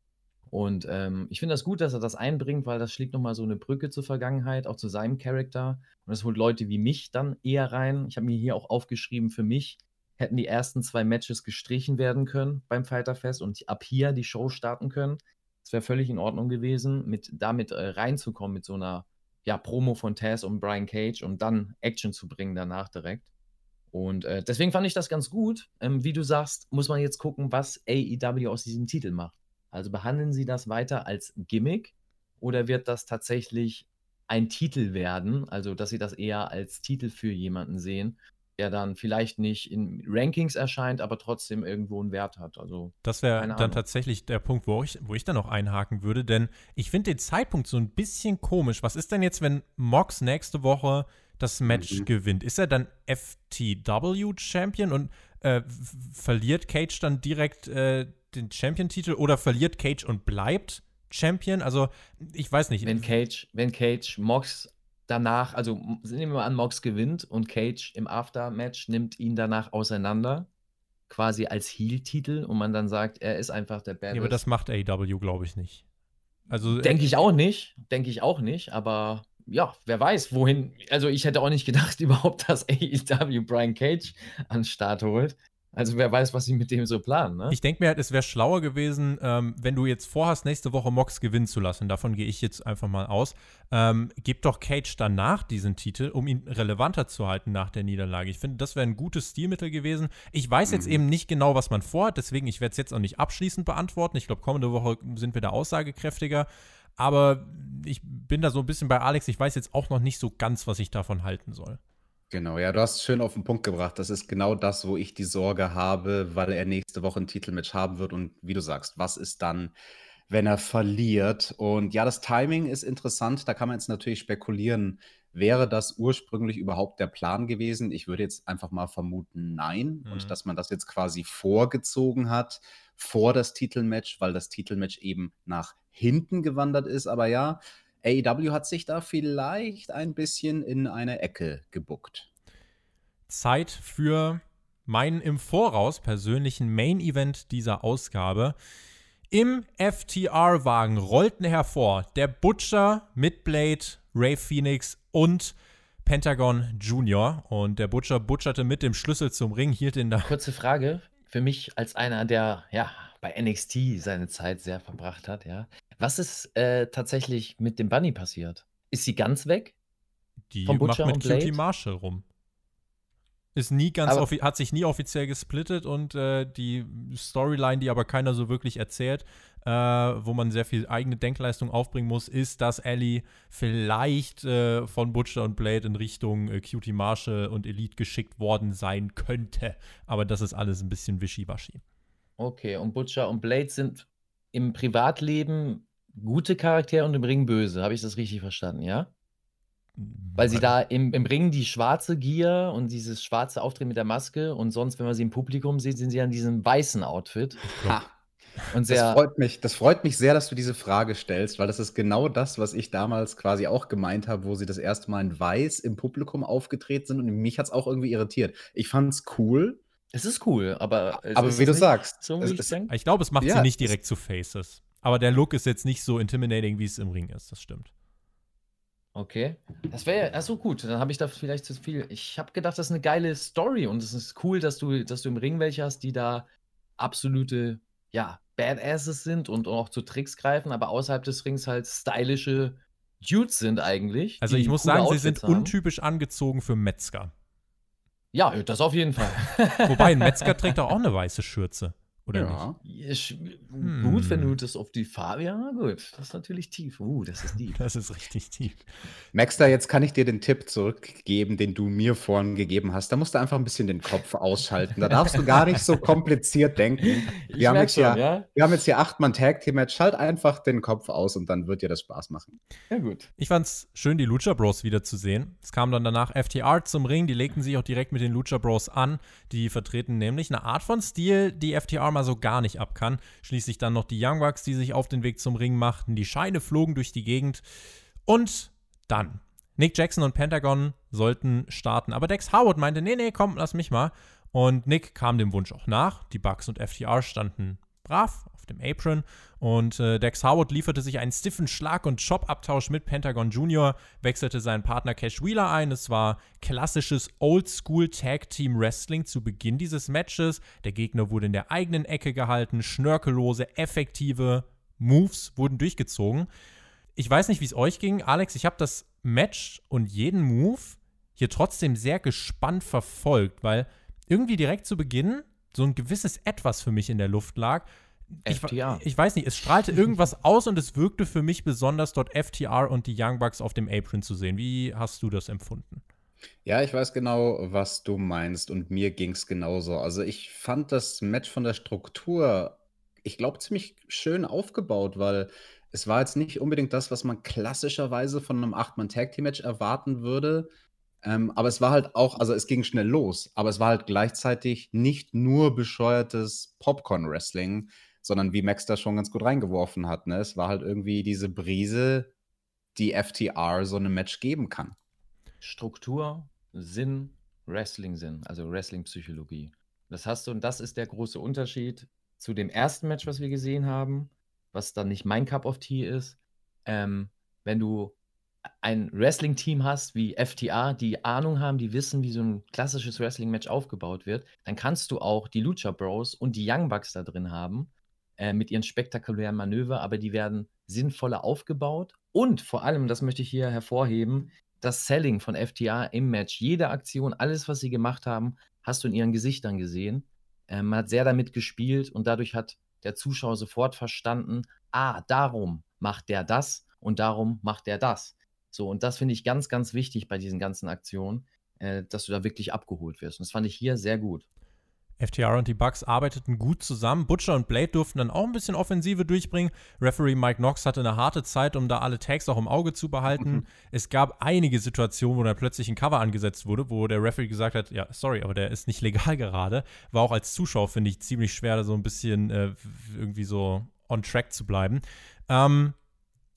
Und ähm, ich finde das gut, dass er das einbringt, weil das schlägt nochmal so eine Brücke zur Vergangenheit, auch zu seinem Charakter. Und das holt Leute wie mich dann eher rein. Ich habe mir hier auch aufgeschrieben, für mich hätten die ersten zwei Matches gestrichen werden können beim Fighterfest und ab hier die Show starten können. Das wäre völlig in Ordnung gewesen, mit damit äh, reinzukommen mit so einer ja, Promo von Taz und Brian Cage und dann Action zu bringen danach direkt. Und äh, deswegen fand ich das ganz gut. Ähm, wie du sagst, muss man jetzt gucken, was AEW aus diesem Titel macht. Also behandeln sie das weiter als Gimmick oder wird das tatsächlich ein Titel werden, also dass sie das eher als Titel für jemanden sehen, der dann vielleicht nicht in Rankings erscheint, aber trotzdem irgendwo einen Wert hat. Also das wäre dann tatsächlich der Punkt, wo ich, wo ich dann noch einhaken würde, denn ich finde den Zeitpunkt so ein bisschen komisch. Was ist denn jetzt, wenn Mox nächste Woche das Match mhm. gewinnt? Ist er dann FTW-Champion und äh, verliert Cage dann direkt äh, den Champion-Titel oder verliert Cage und bleibt Champion? Also, ich weiß nicht. Wenn Cage, wenn Cage Mox danach, also nehmen wir mal an, Mox gewinnt und Cage im Aftermatch nimmt ihn danach auseinander, quasi als Heel-Titel und man dann sagt, er ist einfach der Badass. Ja, aber das macht AEW, glaube ich, nicht. Also, äh, denke ich auch nicht, denke ich auch nicht, aber ja, wer weiß, wohin. Also ich hätte auch nicht gedacht *laughs* überhaupt, dass AEW Brian Cage an den Start holt. Also wer weiß, was sie mit dem so planen, ne? Ich denke mir halt, es wäre schlauer gewesen, ähm, wenn du jetzt vorhast, nächste Woche Mox gewinnen zu lassen. Davon gehe ich jetzt einfach mal aus. Ähm, gib doch Cage danach diesen Titel, um ihn relevanter zu halten nach der Niederlage. Ich finde, das wäre ein gutes Stilmittel gewesen. Ich weiß jetzt mhm. eben nicht genau, was man vorhat, deswegen ich werde es jetzt auch nicht abschließend beantworten. Ich glaube, kommende Woche sind wir da aussagekräftiger. Aber ich bin da so ein bisschen bei Alex. Ich weiß jetzt auch noch nicht so ganz, was ich davon halten soll. Genau, ja, du hast schön auf den Punkt gebracht. Das ist genau das, wo ich die Sorge habe, weil er nächste Woche ein Titelmatch haben wird. Und wie du sagst, was ist dann, wenn er verliert? Und ja, das Timing ist interessant. Da kann man jetzt natürlich spekulieren, wäre das ursprünglich überhaupt der Plan gewesen? Ich würde jetzt einfach mal vermuten, nein. Mhm. Und dass man das jetzt quasi vorgezogen hat vor das Titelmatch, weil das Titelmatch eben nach hinten gewandert ist. Aber ja, AEW hat sich da vielleicht ein bisschen in eine Ecke gebuckt. Zeit für meinen im Voraus persönlichen Main Event dieser Ausgabe. Im FTR-Wagen rollten hervor der Butcher mit Blade, Ray Phoenix und Pentagon Junior. Und der Butcher butcherte mit dem Schlüssel zum Ring, hielt ihn da. Kurze Frage für mich als einer, der ja bei NXT seine Zeit sehr verbracht hat, ja. Was ist äh, tatsächlich mit dem Bunny passiert? Ist sie ganz weg? Die Butcher macht mit Cutie Marshall rum. Ist nie ganz hat sich nie offiziell gesplittet und äh, die Storyline, die aber keiner so wirklich erzählt, äh, wo man sehr viel eigene Denkleistung aufbringen muss, ist, dass Ellie vielleicht äh, von Butcher und Blade in Richtung äh, Cutie Marshall und Elite geschickt worden sein könnte. Aber das ist alles ein bisschen wischiwaschi. Okay, und Butcher und Blade sind im Privatleben gute Charaktere und im Ring böse. Habe ich das richtig verstanden, ja? Weil sie da im, im Ring die schwarze Gier und dieses schwarze Auftreten mit der Maske und sonst, wenn man sie im Publikum sieht, sind sie an diesem weißen Outfit. Ha. Und sehr das, freut mich, das freut mich sehr, dass du diese Frage stellst, weil das ist genau das, was ich damals quasi auch gemeint habe, wo sie das erste Mal in Weiß im Publikum aufgetreten sind und mich hat es auch irgendwie irritiert. Ich fand es cool. Es ist cool, aber. Aber wie du sagst. So, wie ich, ich glaube, es macht ja, sie nicht direkt zu Faces. Aber der Look ist jetzt nicht so intimidating, wie es im Ring ist, das stimmt. Okay. Das wäre ja so gut. Dann habe ich da vielleicht zu viel. Ich habe gedacht, das ist eine geile Story und es ist cool, dass du, dass du im Ring welche hast, die da absolute, ja, Badasses sind und auch zu Tricks greifen, aber außerhalb des Rings halt stylische Dudes sind eigentlich. Also ich muss sagen, Outfits sie sind haben. untypisch angezogen für Metzger. Ja, das auf jeden Fall. *laughs* Wobei ein Metzger *laughs* trägt auch eine weiße Schürze. Oder ja. nicht? Hm. Gut, wenn du das auf die Farbe, ja gut, das ist natürlich tief. Uh, das ist tief. *laughs* Das ist richtig tief. Maxter, jetzt kann ich dir den Tipp zurückgeben, den du mir vorhin gegeben hast. Da musst du einfach ein bisschen den Kopf ausschalten. Da darfst du gar nicht so kompliziert denken. *laughs* Wir, haben jetzt, schon, ja, ja? wir haben jetzt hier achtmann Tag Team Match. Schalt einfach den Kopf aus und dann wird dir das Spaß machen. Ja, gut. Ich fand's schön, die Lucha Bros wiederzusehen. Es kam dann danach FTR zum Ring. Die legten sich auch direkt mit den Lucha Bros an. Die vertreten nämlich eine Art von Stil, die FTR mal so gar nicht ab kann. Schließlich dann noch die Young Bucks, die sich auf den Weg zum Ring machten. Die Scheine flogen durch die Gegend. Und dann. Nick Jackson und Pentagon sollten starten. Aber Dex Howard meinte, nee, nee, komm, lass mich mal. Und Nick kam dem Wunsch auch nach. Die Bucks und FTR standen brav dem Apron. Und äh, Dex Howard lieferte sich einen stiffen Schlag- und Chop-Abtausch mit Pentagon Jr., wechselte seinen Partner Cash Wheeler ein. Es war klassisches Oldschool-Tag-Team-Wrestling zu Beginn dieses Matches. Der Gegner wurde in der eigenen Ecke gehalten. Schnörkellose, effektive Moves wurden durchgezogen. Ich weiß nicht, wie es euch ging. Alex, ich habe das Match und jeden Move hier trotzdem sehr gespannt verfolgt, weil irgendwie direkt zu Beginn so ein gewisses Etwas für mich in der Luft lag FTR. Ich weiß nicht, es strahlte irgendwas *laughs* aus und es wirkte für mich besonders, dort FTR und die Young Bucks auf dem Apron zu sehen. Wie hast du das empfunden? Ja, ich weiß genau, was du meinst und mir ging es genauso. Also ich fand das Match von der Struktur, ich glaube, ziemlich schön aufgebaut, weil es war jetzt nicht unbedingt das, was man klassischerweise von einem Acht-Mann-Tag-Team-Match erwarten würde. Ähm, aber es war halt auch, also es ging schnell los, aber es war halt gleichzeitig nicht nur bescheuertes Popcorn-Wrestling, sondern wie Max da schon ganz gut reingeworfen hat. Ne? Es war halt irgendwie diese Brise, die FTR so einem Match geben kann. Struktur, Sinn, Wrestling-Sinn, also Wrestling-Psychologie. Das hast du, und das ist der große Unterschied zu dem ersten Match, was wir gesehen haben, was dann nicht mein Cup of Tea ist. Ähm, wenn du ein Wrestling-Team hast wie FTA, die Ahnung haben, die wissen, wie so ein klassisches Wrestling-Match aufgebaut wird, dann kannst du auch die Lucha Bros und die Young Bucks da drin haben äh, mit ihren spektakulären Manöver, aber die werden sinnvoller aufgebaut und vor allem, das möchte ich hier hervorheben, das Selling von FTA im Match. Jede Aktion, alles, was sie gemacht haben, hast du in ihren Gesichtern gesehen. Ähm, man hat sehr damit gespielt und dadurch hat der Zuschauer sofort verstanden, ah, darum macht der das und darum macht der das. So, und das finde ich ganz, ganz wichtig bei diesen ganzen Aktionen, äh, dass du da wirklich abgeholt wirst. Und das fand ich hier sehr gut. FTR und die Bucks arbeiteten gut zusammen. Butcher und Blade durften dann auch ein bisschen Offensive durchbringen. Referee Mike Knox hatte eine harte Zeit, um da alle Tags auch im Auge zu behalten. Mhm. Es gab einige Situationen, wo da plötzlich ein Cover angesetzt wurde, wo der Referee gesagt hat, ja, sorry, aber der ist nicht *laughs* legal gerade. War auch als Zuschauer, finde ich, ziemlich schwer, da so ein bisschen äh, irgendwie so on track zu bleiben. Ähm,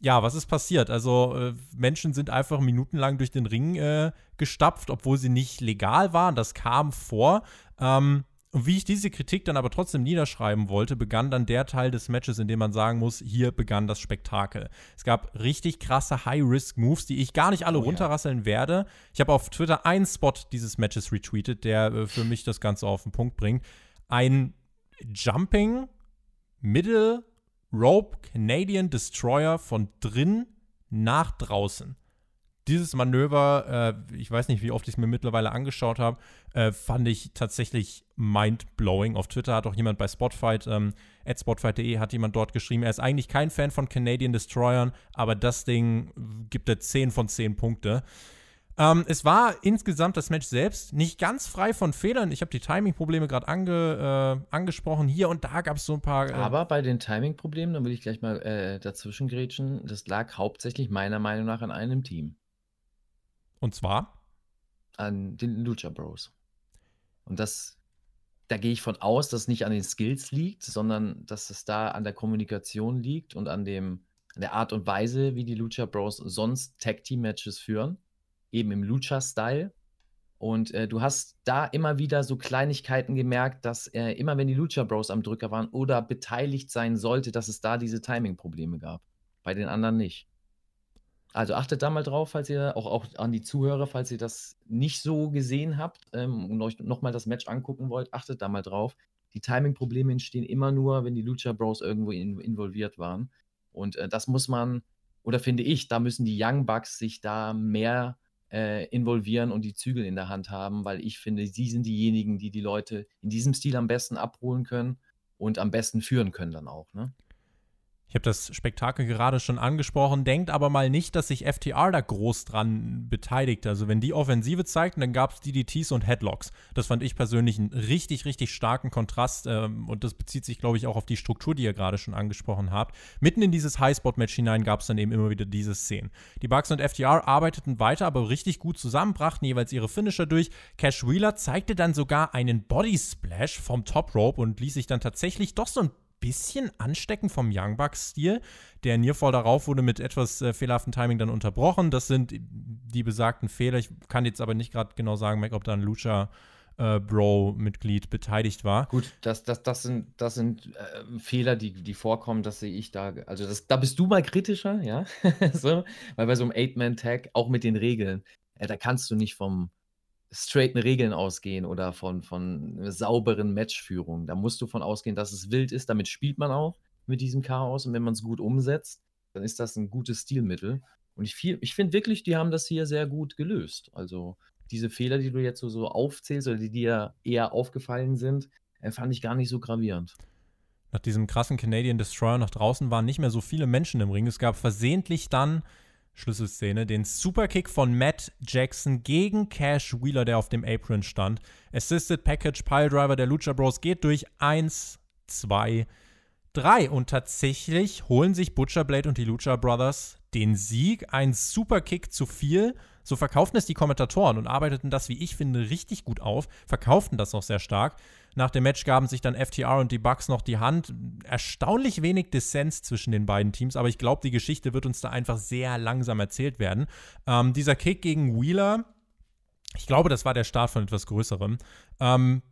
ja, was ist passiert? Also äh, Menschen sind einfach minutenlang durch den Ring äh, gestapft, obwohl sie nicht legal waren. Das kam vor. Ähm, und wie ich diese Kritik dann aber trotzdem niederschreiben wollte, begann dann der Teil des Matches, in dem man sagen muss, hier begann das Spektakel. Es gab richtig krasse High-Risk-Moves, die ich gar nicht alle oh, runterrasseln ja. werde. Ich habe auf Twitter einen Spot dieses Matches retweetet, der äh, für mich das Ganze auf den Punkt bringt. Ein Jumping Middle Rope Canadian Destroyer von drin nach draußen. Dieses Manöver, äh, ich weiß nicht, wie oft ich es mir mittlerweile angeschaut habe, äh, fand ich tatsächlich mind-blowing. Auf Twitter hat auch jemand bei Spotfight, ähm, at spotfight.de hat jemand dort geschrieben, er ist eigentlich kein Fan von Canadian Destroyern, aber das Ding gibt er 10 von 10 Punkte. Ähm, es war insgesamt das Match selbst nicht ganz frei von Fehlern. Ich habe die Timing-Probleme gerade ange, äh, angesprochen. Hier und da gab es so ein paar. Äh Aber bei den Timing-Problemen, da will ich gleich mal äh, dazwischen grätschen, das lag hauptsächlich meiner Meinung nach an einem Team. Und zwar? An den Lucha Bros. Und das, da gehe ich von aus, dass es nicht an den Skills liegt, sondern dass es da an der Kommunikation liegt und an, dem, an der Art und Weise, wie die Lucha Bros sonst Tag-Team-Matches führen eben im Lucha-Style. Und äh, du hast da immer wieder so Kleinigkeiten gemerkt, dass äh, immer wenn die Lucha Bros am Drücker waren oder beteiligt sein sollte, dass es da diese Timing-Probleme gab. Bei den anderen nicht. Also achtet da mal drauf, falls ihr, auch, auch an die Zuhörer, falls ihr das nicht so gesehen habt ähm, und euch nochmal das Match angucken wollt, achtet da mal drauf. Die Timing-Probleme entstehen immer nur, wenn die Lucha Bros irgendwo in, involviert waren. Und äh, das muss man, oder finde ich, da müssen die Young Bucks sich da mehr äh, involvieren und die Zügel in der Hand haben, weil ich finde, sie sind diejenigen, die die Leute in diesem Stil am besten abholen können und am besten führen können dann auch. Ne? Ich habe das Spektakel gerade schon angesprochen, denkt aber mal nicht, dass sich FTR da groß dran beteiligt. Also wenn die Offensive zeigten, dann gab es DDTs und Headlocks. Das fand ich persönlich einen richtig, richtig starken Kontrast ähm, und das bezieht sich, glaube ich, auch auf die Struktur, die ihr gerade schon angesprochen habt. Mitten in dieses Highspot-Match hinein gab es dann eben immer wieder diese Szenen. Die Bucks und FTR arbeiteten weiter, aber richtig gut zusammen, brachten jeweils ihre Finisher durch. Cash Wheeler zeigte dann sogar einen Body Splash vom Top Rope und ließ sich dann tatsächlich doch so ein bisschen anstecken vom Young Bucks-Stil. Der Nearfall darauf wurde mit etwas äh, fehlerhaftem Timing dann unterbrochen. Das sind die besagten Fehler. Ich kann jetzt aber nicht gerade genau sagen, ob da ein Lucha äh, Bro-Mitglied beteiligt war. Gut, das, das, das sind, das sind äh, Fehler, die, die vorkommen, das sehe ich da. Also das, da bist du mal kritischer, ja. *laughs* so, weil bei so einem Eight-Man-Tag, auch mit den Regeln, äh, da kannst du nicht vom, straighten Regeln ausgehen oder von, von sauberen Matchführungen. Da musst du von ausgehen, dass es wild ist. Damit spielt man auch mit diesem Chaos. Und wenn man es gut umsetzt, dann ist das ein gutes Stilmittel. Und ich, ich finde wirklich, die haben das hier sehr gut gelöst. Also diese Fehler, die du jetzt so, so aufzählst oder die dir eher aufgefallen sind, äh, fand ich gar nicht so gravierend. nach diesem krassen Canadian Destroyer nach draußen waren nicht mehr so viele Menschen im Ring. Es gab versehentlich dann, Schlüsselszene, den Superkick von Matt Jackson gegen Cash Wheeler, der auf dem Apron stand. Assisted Package Piledriver der Lucha Bros geht durch 1, 2, 3. Und tatsächlich holen sich Butcher Blade und die Lucha Brothers den Sieg. Ein Superkick zu viel. So verkauften es die Kommentatoren und arbeiteten das, wie ich finde, richtig gut auf. Verkauften das noch sehr stark. Nach dem Match gaben sich dann FTR und die Bucks noch die Hand. Erstaunlich wenig Dissens zwischen den beiden Teams, aber ich glaube, die Geschichte wird uns da einfach sehr langsam erzählt werden. Ähm, dieser Kick gegen Wheeler, ich glaube, das war der Start von etwas Größerem. Ähm,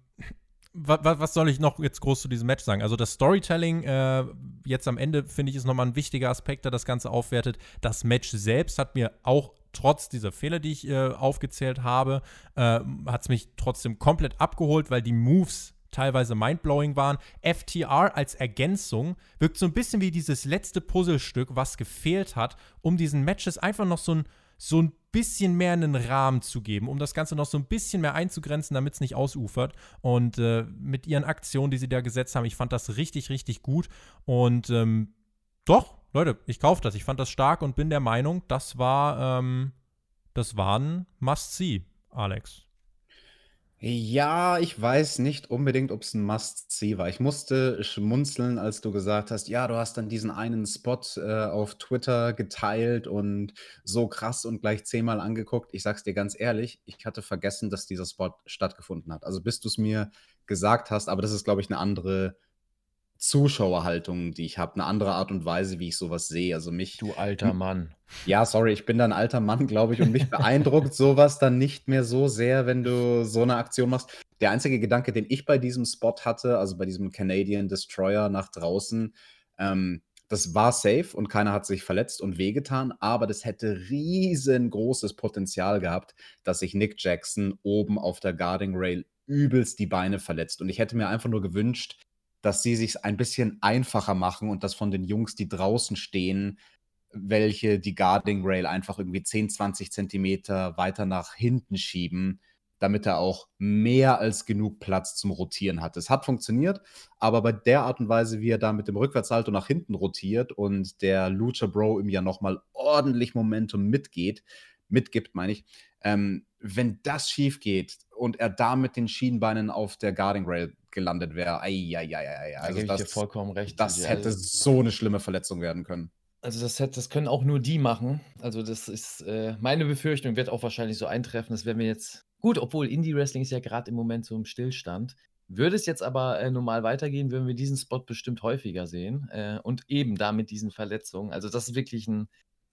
was, was, soll ich noch jetzt groß zu diesem Match sagen? Also das Storytelling äh, jetzt am Ende finde ich ist nochmal ein wichtiger Aspekt, der das Ganze aufwertet. Das Match selbst hat mir auch trotz dieser Fehler, die ich äh, aufgezählt habe, äh, hat es mich trotzdem komplett abgeholt, weil die Moves teilweise mindblowing waren. FTR als Ergänzung wirkt so ein bisschen wie dieses letzte Puzzlestück, was gefehlt hat, um diesen Matches einfach noch so ein, so ein bisschen mehr einen Rahmen zu geben, um das Ganze noch so ein bisschen mehr einzugrenzen, damit es nicht ausufert. Und äh, mit ihren Aktionen, die sie da gesetzt haben, ich fand das richtig, richtig gut. Und ähm, doch, Leute, ich kaufe das. Ich fand das stark und bin der Meinung, das war, ähm, das war ein Must-See, Alex. Ja, ich weiß nicht unbedingt, ob es ein Must-See war. Ich musste schmunzeln, als du gesagt hast, ja, du hast dann diesen einen Spot äh, auf Twitter geteilt und so krass und gleich zehnmal angeguckt. Ich sag's dir ganz ehrlich, ich hatte vergessen, dass dieser Spot stattgefunden hat. Also bis du es mir gesagt hast, aber das ist, glaube ich, eine andere Zuschauerhaltung, die ich habe, eine andere Art und Weise, wie ich sowas sehe. Also mich. Du alter Mann. Ja, sorry, ich bin da ein alter Mann, glaube ich, und mich beeindruckt sowas dann nicht mehr so sehr, wenn du so eine Aktion machst. Der einzige Gedanke, den ich bei diesem Spot hatte, also bei diesem Canadian Destroyer nach draußen, ähm, das war safe und keiner hat sich verletzt und wehgetan, aber das hätte riesengroßes Potenzial gehabt, dass sich Nick Jackson oben auf der Guarding Rail übelst die Beine verletzt. Und ich hätte mir einfach nur gewünscht, dass sie sich ein bisschen einfacher machen und das von den Jungs, die draußen stehen, welche die Guarding Rail einfach irgendwie 10, 20 Zentimeter weiter nach hinten schieben, damit er auch mehr als genug Platz zum Rotieren hat. Es hat funktioniert, aber bei der Art und Weise, wie er da mit dem Rückwärtssalto nach hinten rotiert und der Lucha Bro ihm ja nochmal ordentlich Momentum mitgeht, mitgibt, meine ich, ähm, wenn das schief geht und er da mit den Schienbeinen auf der Guarding Rail gelandet wäre, ei, Also da das, vollkommen recht. Das hätte also, so eine schlimme Verletzung werden können. Also das, hätte, das können auch nur die machen. Also das ist äh, meine Befürchtung, wird auch wahrscheinlich so eintreffen. Das werden wir jetzt gut, obwohl Indie Wrestling ist ja gerade im Moment so im Stillstand. Würde es jetzt aber äh, normal weitergehen, würden wir diesen Spot bestimmt häufiger sehen. Äh, und eben da mit diesen Verletzungen. Also das ist wirklich ein,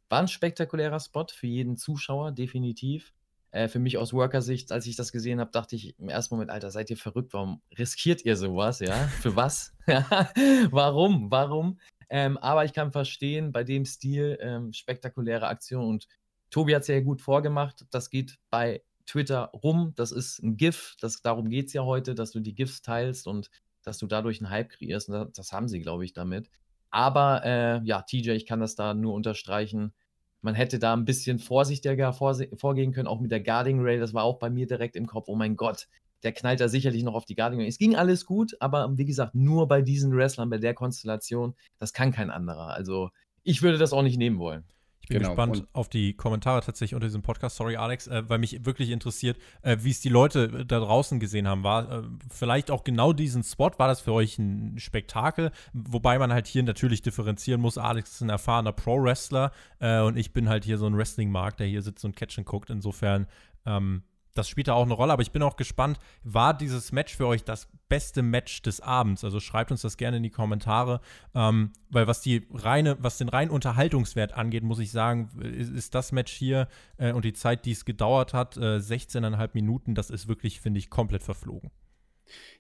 war ein spektakulärer Spot für jeden Zuschauer, definitiv. Äh, für mich aus Worker-Sicht, als ich das gesehen habe, dachte ich im ersten Moment, Alter, seid ihr verrückt? Warum riskiert ihr sowas? Ja, für was? *laughs* warum? Warum? Ähm, aber ich kann verstehen, bei dem Stil ähm, spektakuläre Aktion und Tobi hat es ja gut vorgemacht. Das geht bei Twitter rum. Das ist ein GIF. Das, darum geht es ja heute, dass du die GIFs teilst und dass du dadurch einen Hype kreierst. Und das, das haben sie, glaube ich, damit. Aber äh, ja, TJ, ich kann das da nur unterstreichen man hätte da ein bisschen vorsichtiger vorgehen können, auch mit der Guarding Rail. Das war auch bei mir direkt im Kopf. Oh mein Gott, der knallt da sicherlich noch auf die Guarding Rail. Es ging alles gut, aber wie gesagt, nur bei diesen Wrestlern, bei der Konstellation, das kann kein anderer. Also ich würde das auch nicht nehmen wollen bin genau. gespannt und auf die Kommentare tatsächlich unter diesem Podcast. Sorry, Alex, äh, weil mich wirklich interessiert, äh, wie es die Leute da draußen gesehen haben. War äh, vielleicht auch genau diesen Spot, war das für euch ein Spektakel? Wobei man halt hier natürlich differenzieren muss. Alex ist ein erfahrener Pro-Wrestler äh, und ich bin halt hier so ein Wrestling-Mark, der hier sitzt und Catchen guckt. Insofern ähm, das spielt da auch eine Rolle, aber ich bin auch gespannt, war dieses Match für euch das beste Match des Abends? Also schreibt uns das gerne in die Kommentare, ähm, weil was die reine, was den reinen Unterhaltungswert angeht, muss ich sagen, ist, ist das Match hier äh, und die Zeit, die es gedauert hat, äh, 16,5 Minuten, das ist wirklich, finde ich, komplett verflogen.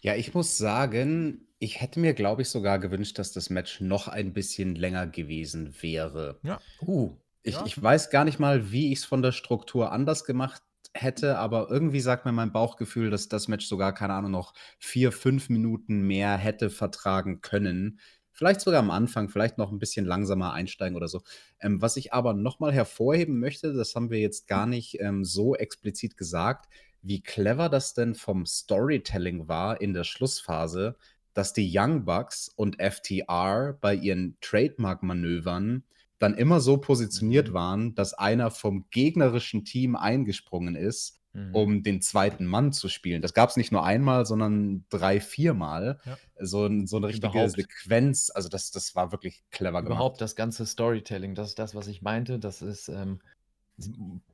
Ja, ich muss sagen, ich hätte mir, glaube ich, sogar gewünscht, dass das Match noch ein bisschen länger gewesen wäre. Ja. Uh, ich, ja. ich weiß gar nicht mal, wie ich es von der Struktur anders gemacht hätte, aber irgendwie sagt mir mein Bauchgefühl, dass das Match sogar, keine Ahnung, noch vier, fünf Minuten mehr hätte vertragen können. Vielleicht sogar am Anfang, vielleicht noch ein bisschen langsamer einsteigen oder so. Ähm, was ich aber nochmal hervorheben möchte, das haben wir jetzt gar nicht ähm, so explizit gesagt, wie clever das denn vom Storytelling war in der Schlussphase, dass die Young Bucks und FTR bei ihren Trademark-Manövern dann immer so positioniert Mhm. waren, dass einer vom gegnerischen Team eingesprungen ist, Mhm. um den zweiten Mann zu spielen. Das gab es nicht nur einmal, sondern drei, viermal. Ja. So, so eine richtige Überhaupt. Sequenz. Also das, das war wirklich clever Überhaupt gemacht. das ganze Storytelling, das ist das, was ich meinte. Das ist, ähm,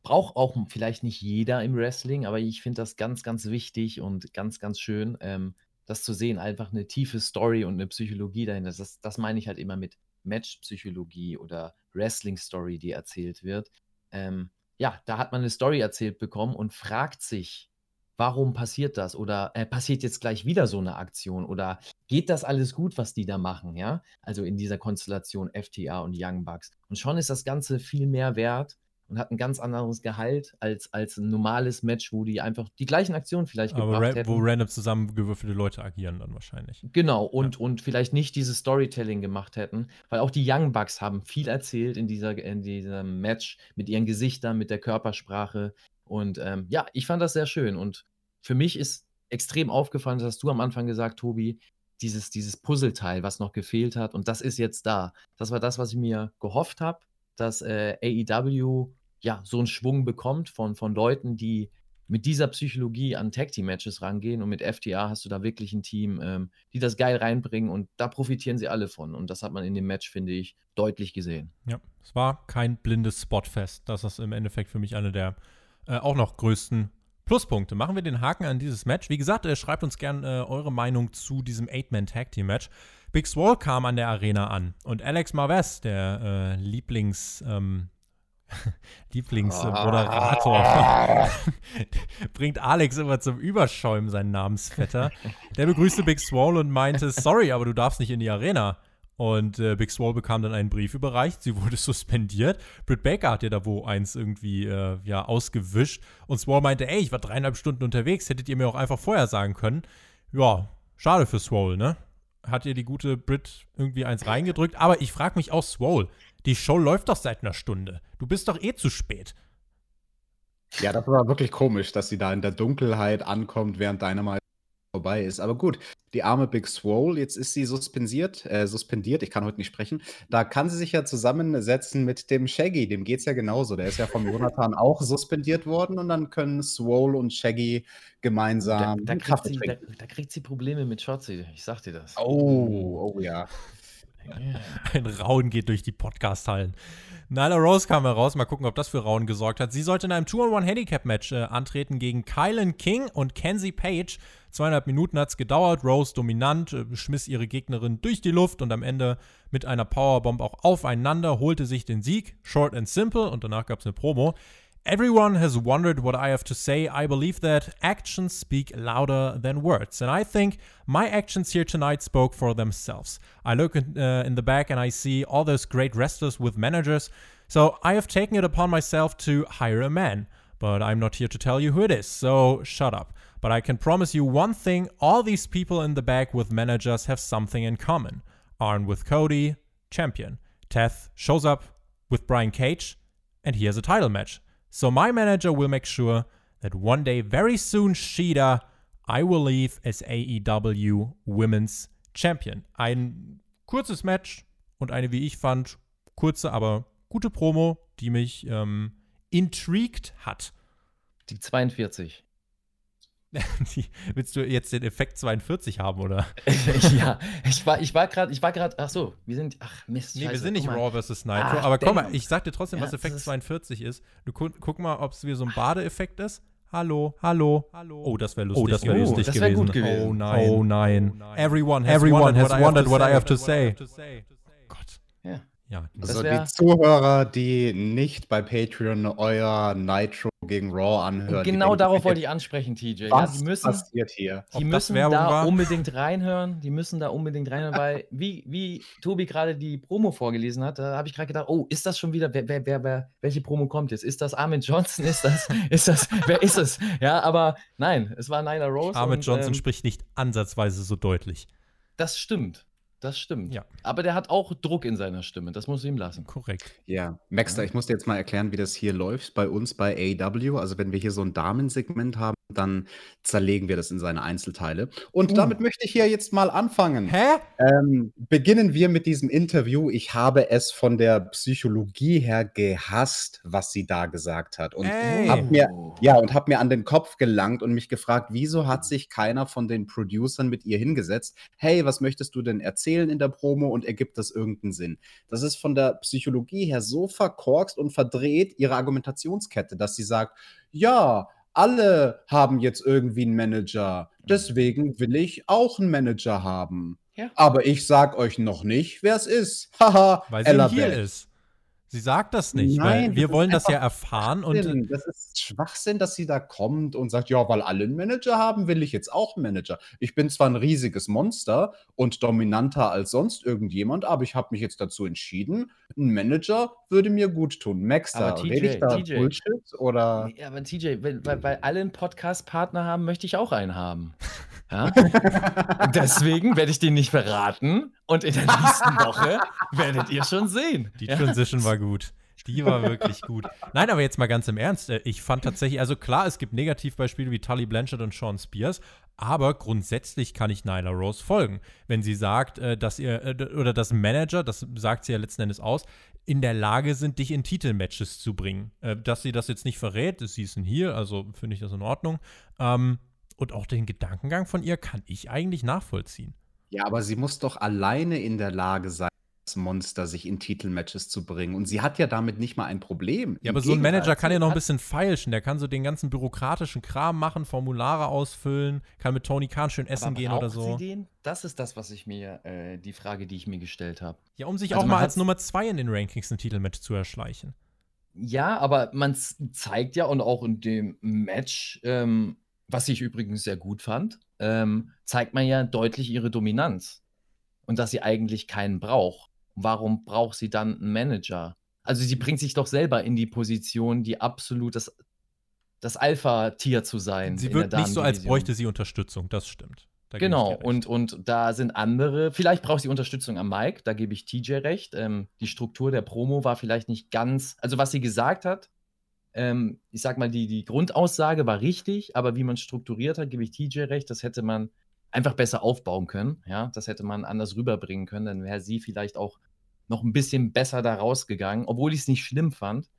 braucht auch vielleicht nicht jeder im Wrestling, aber ich finde das ganz, ganz wichtig und ganz, ganz schön, ähm, das zu sehen. Einfach eine tiefe Story und eine Psychologie dahinter. Das, das meine ich halt immer mit Match-Psychologie oder Wrestling-Story, die erzählt wird. Ähm, ja, da hat man eine Story erzählt bekommen und fragt sich, warum passiert das? Oder äh, passiert jetzt gleich wieder so eine Aktion? Oder geht das alles gut, was die da machen, ja? Also in dieser Konstellation FTA und Young Bucks. Und schon ist das Ganze viel mehr wert und hat ein ganz anderes Gehalt als, als ein normales Match, wo die einfach die gleichen Aktionen vielleicht Aber gebracht ra hätten. wo random zusammengewürfelte Leute agieren dann wahrscheinlich. Genau, und, und vielleicht nicht dieses Storytelling gemacht hätten, weil auch die Young Bucks haben viel erzählt in, dieser, in diesem Match mit ihren Gesichtern, mit der Körpersprache. Und ähm, ja, ich fand das sehr schön. Und für mich ist extrem aufgefallen, das hast du am Anfang gesagt, Tobi, dieses, dieses Puzzleteil, was noch gefehlt hat. Und das ist jetzt da. Das war das, was ich mir gehofft habe, dass äh, AEW ja so einen Schwung bekommt von, von Leuten, die mit dieser Psychologie an Tag Team Matches rangehen und mit FTA hast du da wirklich ein Team, ähm, die das geil reinbringen und da profitieren sie alle von und das hat man in dem Match, finde ich, deutlich gesehen. Ja, es war kein blindes Spotfest. Das ist im Endeffekt für mich einer der äh, auch noch größten Pluspunkte. Machen wir den Haken an dieses Match. Wie gesagt, äh, schreibt uns gern äh, eure Meinung zu diesem Eight-Man-Tag-Team-Match. Big Swall kam an der Arena an und Alex Marvez, der äh, Lieblings- ähm, *laughs* Lieblingsmoderator, *laughs* bringt Alex immer zum Überschäumen, seinen Namensvetter. Der begrüßte Big Swall und meinte, sorry, aber du darfst nicht in die Arena. Und äh, Big Swall bekam dann einen Brief überreicht, sie wurde *laughs* suspendiert. Britt Baker hat ja da wo eins irgendwie äh, ja, ausgewischt. Und Swall meinte, ey, ich war dreieinhalb Stunden unterwegs, hättet ihr mir auch einfach vorher sagen können. Ja, schade für Swole, ne? Hat ihr die gute Brit irgendwie eins reingedrückt. Aber ich frage mich auch, Swole, die Show läuft doch seit einer Stunde. Du bist doch eh zu spät. Ja, das war wirklich komisch, dass sie da in der Dunkelheit ankommt, während Dynamite vorbei ist. Aber gut, die arme Big Swole, jetzt ist sie suspendiert, äh, suspendiert, ich kann heute nicht sprechen. Da kann sie sich ja zusammensetzen mit dem Shaggy, dem geht's ja genauso. Der ist ja vom Jonathan *laughs* auch suspendiert worden und dann können Swole und Shaggy gemeinsam Da, da, kriegt Kaffee sie, da, da kriegt sie Probleme mit Shotzi, ich sag dir das. Oh, oh ja. Ein Rauen geht durch die Podcast-Hallen. Nyla Rose kam heraus, mal gucken, ob das für Rauen gesorgt hat. Sie sollte in einem 2-on-1-Handicap-Match äh, antreten gegen Kylan King und Kenzie Page. Zweieinhalb Minuten hat es gedauert. Rose dominant, äh, schmiss ihre Gegnerin durch die Luft und am Ende mit einer Powerbomb auch aufeinander, holte sich den Sieg. Short and simple und danach gab es eine Promo. Everyone has wondered what I have to say. I believe that actions speak louder than words. And I think my actions here tonight spoke for themselves. I look in, uh, in the back and I see all those great wrestlers with managers. So I have taken it upon myself to hire a man. But I'm not here to tell you who it is, so shut up. But I can promise you one thing all these people in the back with managers have something in common. Arn with Cody, champion. Teth shows up with Brian Cage, and he has a title match. So my manager will make sure that one day, very soon, Shida, I will leave as AEW Women's Champion. Ein kurzes Match und eine, wie ich fand, kurze, aber gute Promo, die mich ähm, intrigued hat. Die 42. *laughs* Die, willst du jetzt den Effekt 42 haben, oder? *laughs* ja, ich war, ich war gerade, ich war gerade, ach so, wir sind, ach Mist. Nee, wir sind nicht. Raw vs. Nitro. Aber komm mal, ich sag dir trotzdem, Ja, was Effekt ist- 42 ist. Du gu guck mal, ob es wie so ein Badeeffekt ist. Hallo, hallo, hallo. Oh, das wäre lustig, Oh, das wär gewesen. lustig das wär gut gewesen. Oh nein. Oh nein. Everyone has Everyone wondered, has what, wondered I have to say. Gott. Ja. Ja, Das Also die Zuhörer, die nicht bei Patreon euer Nitro gegen Raw anhören. Genau darauf wollte ich ansprechen, TJ. Ja, Was die müssen, passiert hier? die Ob müssen da war? unbedingt reinhören. Die müssen da unbedingt reinhören, weil, *laughs* wie, wie Tobi gerade die Promo vorgelesen hat, da habe ich gerade gedacht, oh, ist das schon wieder, wer, wer, wer, wer, welche Promo kommt jetzt? Ist das Armin Johnson? Ist das, *laughs* ist das, wer ist es? Ja, aber nein, es war Nyla Rose. Ahmed und, Johnson ähm, spricht nicht ansatzweise so deutlich. Das stimmt. Das stimmt. Ja. Aber der hat auch Druck in seiner Stimme. Das muss ich ihm lassen. Korrekt. Ja, Maxter, ich muss dir jetzt mal erklären, wie das hier läuft bei uns bei AW. Also wenn wir hier so ein Damensegment haben, dann zerlegen wir das in seine Einzelteile. Und uh. damit möchte ich hier jetzt mal anfangen. Hä? Ähm, beginnen wir mit diesem Interview. Ich habe es von der Psychologie her gehasst, was sie da gesagt hat. Und habe mir, ja, und hab mir an den Kopf gelangt und mich gefragt, wieso hat sich keiner von den Producern mit ihr hingesetzt? Hey, was möchtest du denn erzählen in der Promo und ergibt das irgendeinen Sinn? Das ist von der Psychologie her so verkorkst und verdreht, ihre Argumentationskette, dass sie sagt, ja, alle haben jetzt irgendwie einen Manager. Deswegen will ich auch einen Manager haben. Ja. Aber ich sag euch noch nicht, wer es ist. *laughs* Haha, Weil sie hier ist. Sie sagt das nicht, Nein, weil wir wollen das ja erfahren. Und das ist Schwachsinn, dass sie da kommt und sagt, ja, weil alle einen Manager haben, will ich jetzt auch einen Manager. Ich bin zwar ein riesiges Monster und dominanter als sonst irgendjemand, aber ich habe mich jetzt dazu entschieden, ein Manager würde mir gut tun. Max, da rede ich da TJ. Bullshit oder? Ja, aber TJ, weil, weil, weil alle einen Podcast-Partner haben, möchte ich auch einen haben. Ja? *laughs* Deswegen werde ich den nicht verraten und in der nächsten *laughs* Woche werdet ihr schon sehen. Die Transition war gut. Die war wirklich gut. Nein, aber jetzt mal ganz im Ernst. Äh, ich fand tatsächlich, also klar, es gibt Negativbeispiele wie Tully Blanchard und Sean Spears, aber grundsätzlich kann ich Nyla Rose folgen. Wenn sie sagt, äh, dass ihr, äh, oder dass Manager, das sagt sie ja letzten Endes aus, in der Lage sind, dich in Titelmatches zu bringen. Dass sie das jetzt nicht verrät, sie ist ein hier, also finde ich das in Ordnung. Ähm, und auch den Gedankengang von ihr kann ich eigentlich nachvollziehen. Ja, aber sie muss doch alleine in der Lage sein, das Monster sich in Titelmatches zu bringen. Und sie hat ja damit nicht mal ein Problem. Ja, aber so ein Manager kann ja noch ein bisschen feilschen. Der kann so den ganzen bürokratischen Kram machen, Formulare ausfüllen, kann mit Tony Khan schön essen aber gehen oder so. Sie den? Das ist das, was ich mir, äh, die Frage, die ich mir gestellt habe. Ja, um sich also auch mal als Nummer zwei in den Rankings ein Titelmatch zu erschleichen. Ja, aber man zeigt ja und auch in dem Match ähm, was ich übrigens sehr gut fand, ähm, zeigt man ja deutlich ihre Dominanz und dass sie eigentlich keinen braucht. Warum braucht sie dann einen Manager? Also sie bringt sich doch selber in die Position, die absolut das, das Alpha-Tier zu sein. Sie wirkt nicht so, als bräuchte sie Unterstützung, das stimmt. Da genau, und, und da sind andere, vielleicht braucht sie Unterstützung am Mike, da gebe ich TJ recht. Ähm, die Struktur der Promo war vielleicht nicht ganz, also was sie gesagt hat, ähm, ich sag mal, die, die Grundaussage war richtig, aber wie man strukturiert hat, gebe ich TJ recht, das hätte man einfach besser aufbauen können. Ja, das hätte man anders rüberbringen können, dann wäre sie vielleicht auch noch ein bisschen besser da rausgegangen, obwohl ich es nicht schlimm fand.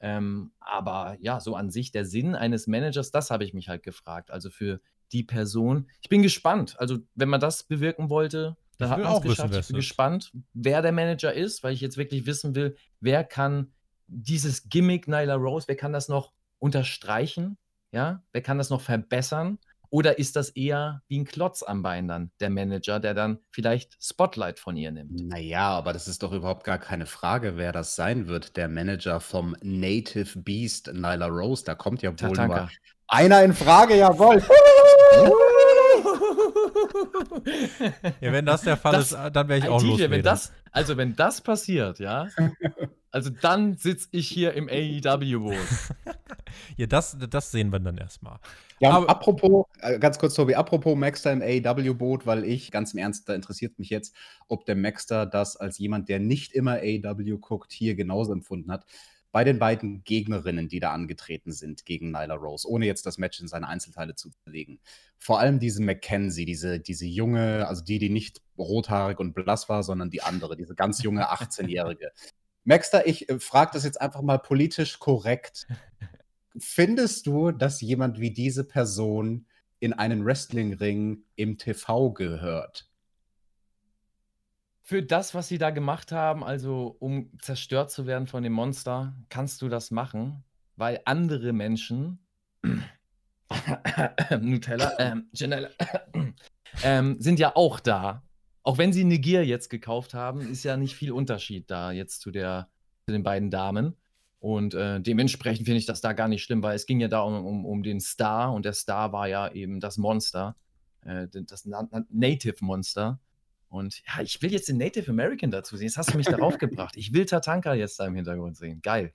Ähm, aber ja, so an sich der Sinn eines Managers, das habe ich mich halt gefragt. Also für die Person. Ich bin gespannt. Also, wenn man das bewirken wollte, dann hat man es geschafft. Ich bin gespannt, wer der Manager ist, weil ich jetzt wirklich wissen will, wer kann dieses Gimmick Nyla Rose, wer kann das noch unterstreichen? Ja, wer kann das noch verbessern? Oder ist das eher wie ein Klotz am Bein dann, der Manager, der dann vielleicht Spotlight von ihr nimmt? Naja, aber das ist doch überhaupt gar keine Frage, wer das sein wird. Der Manager vom Native Beast Nyla Rose, da kommt ja wohl Tatanka. nur einer in Frage, jawohl. ja, wenn das der Fall das, ist, dann wäre ich auch los. Wenn das, also wenn das passiert, ja, also dann sitze ich hier im AEW-Boot. *laughs* ja, das, das sehen wir dann erstmal. Ja, Aber, apropos, äh, ganz kurz, Tobi, apropos Maxter im AEW-Boot, weil ich, ganz im Ernst, da interessiert mich jetzt, ob der Maxter das als jemand, der nicht immer AEW guckt, hier genauso empfunden hat. Bei den beiden Gegnerinnen, die da angetreten sind gegen Nyla Rose, ohne jetzt das Match in seine Einzelteile zu zerlegen. Vor allem diese Mackenzie, diese, diese junge, also die, die nicht rothaarig und blass war, sondern die andere, diese ganz junge *laughs* 18-Jährige. Maxter, ich äh, frage das jetzt einfach mal politisch korrekt. Findest du, dass jemand wie diese Person in einen Wrestlingring im TV gehört? Für das, was sie da gemacht haben, also um zerstört zu werden von dem Monster, kannst du das machen, weil andere Menschen, *coughs* Nutella, ähm, Janella, *coughs* ähm, sind ja auch da auch wenn sie Negir jetzt gekauft haben, ist ja nicht viel Unterschied da jetzt zu, der, zu den beiden Damen. Und äh, dementsprechend finde ich das da gar nicht schlimm, weil es ging ja da um, um, um den Star und der Star war ja eben das Monster, äh, das Na Native Monster. Und ja, ich will jetzt den Native American dazu sehen. Jetzt hast du mich darauf *laughs* gebracht. Ich will Tatanka jetzt da im Hintergrund sehen. Geil.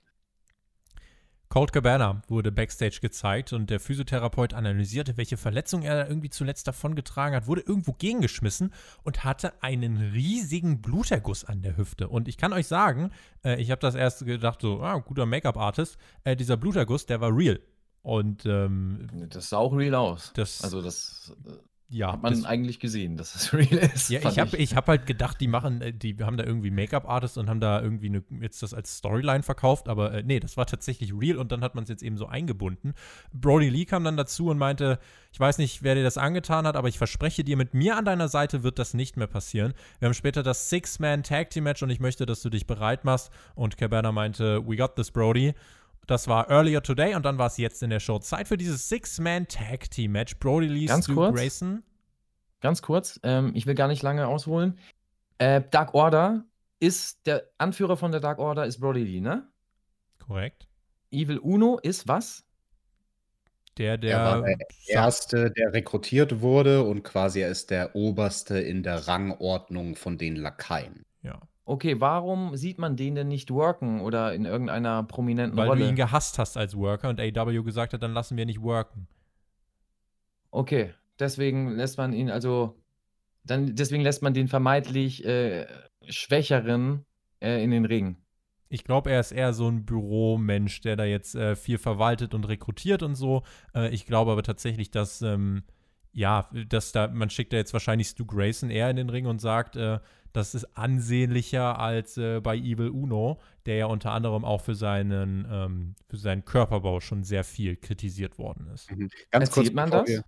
Cold Cabana wurde backstage gezeigt und der Physiotherapeut analysierte, welche Verletzung er irgendwie zuletzt davongetragen hat, wurde irgendwo gegengeschmissen und hatte einen riesigen Bluterguss an der Hüfte. Und ich kann euch sagen, äh, ich habe das erst gedacht, so, ah, guter Make-up-Artist, äh, dieser Bluterguss, der war real. Und ähm, das sah auch real aus. Das, also das ja, hat man eigentlich gesehen, dass das *laughs* real ist. Ja, ich habe ich hab halt gedacht, die machen, äh, die haben da irgendwie Make-up-Artists und haben da irgendwie eine, jetzt das als Storyline verkauft, aber äh, nee, das war tatsächlich real und dann hat man es jetzt eben so eingebunden. Brody Lee kam dann dazu und meinte, ich weiß nicht, wer dir das angetan hat, aber ich verspreche dir, mit mir an deiner Seite wird das nicht mehr passieren. Wir haben später das Six-Man-Tag-Team-Match und ich möchte, dass du dich bereit machst. Und Cabana meinte, we got this, Brody. Das war earlier today und dann war es jetzt in der Show. Zeit für dieses Six-Man-Tag-Team-Match. Brody Lee, Ganz Stu kurz. Grayson. Ganz kurz, ähm, ich will gar nicht lange ausholen. Äh, Dark Order ist der Anführer von der Dark Order ist Brody Lee, ne? Korrekt. Evil Uno ist was? Der, der. Er war der Erste, der rekrutiert wurde und quasi er ist der Oberste in der Rangordnung von den Lakaien. Ja. Okay, warum sieht man den denn nicht worken oder in irgendeiner prominenten Weil Rolle? du ihn gehasst hast als Worker und AW gesagt hat, dann lassen wir nicht worken. Okay, deswegen lässt man ihn also dann deswegen lässt man den vermeintlich äh, Schwächeren äh, in den Ring. Ich glaube, er ist eher so ein Büromensch, der da jetzt äh, viel verwaltet und rekrutiert und so. Äh, ich glaube aber tatsächlich, dass, ähm, ja, dass da, man schickt da jetzt wahrscheinlich Stu Grayson eher in den Ring und sagt, äh, das ist ansehnlicher als äh, bei Evil Uno, der ja unter anderem auch für seinen, ähm, für seinen Körperbau schon sehr viel kritisiert worden ist. Mhm. Ganz Erzählt man bevor das? wir-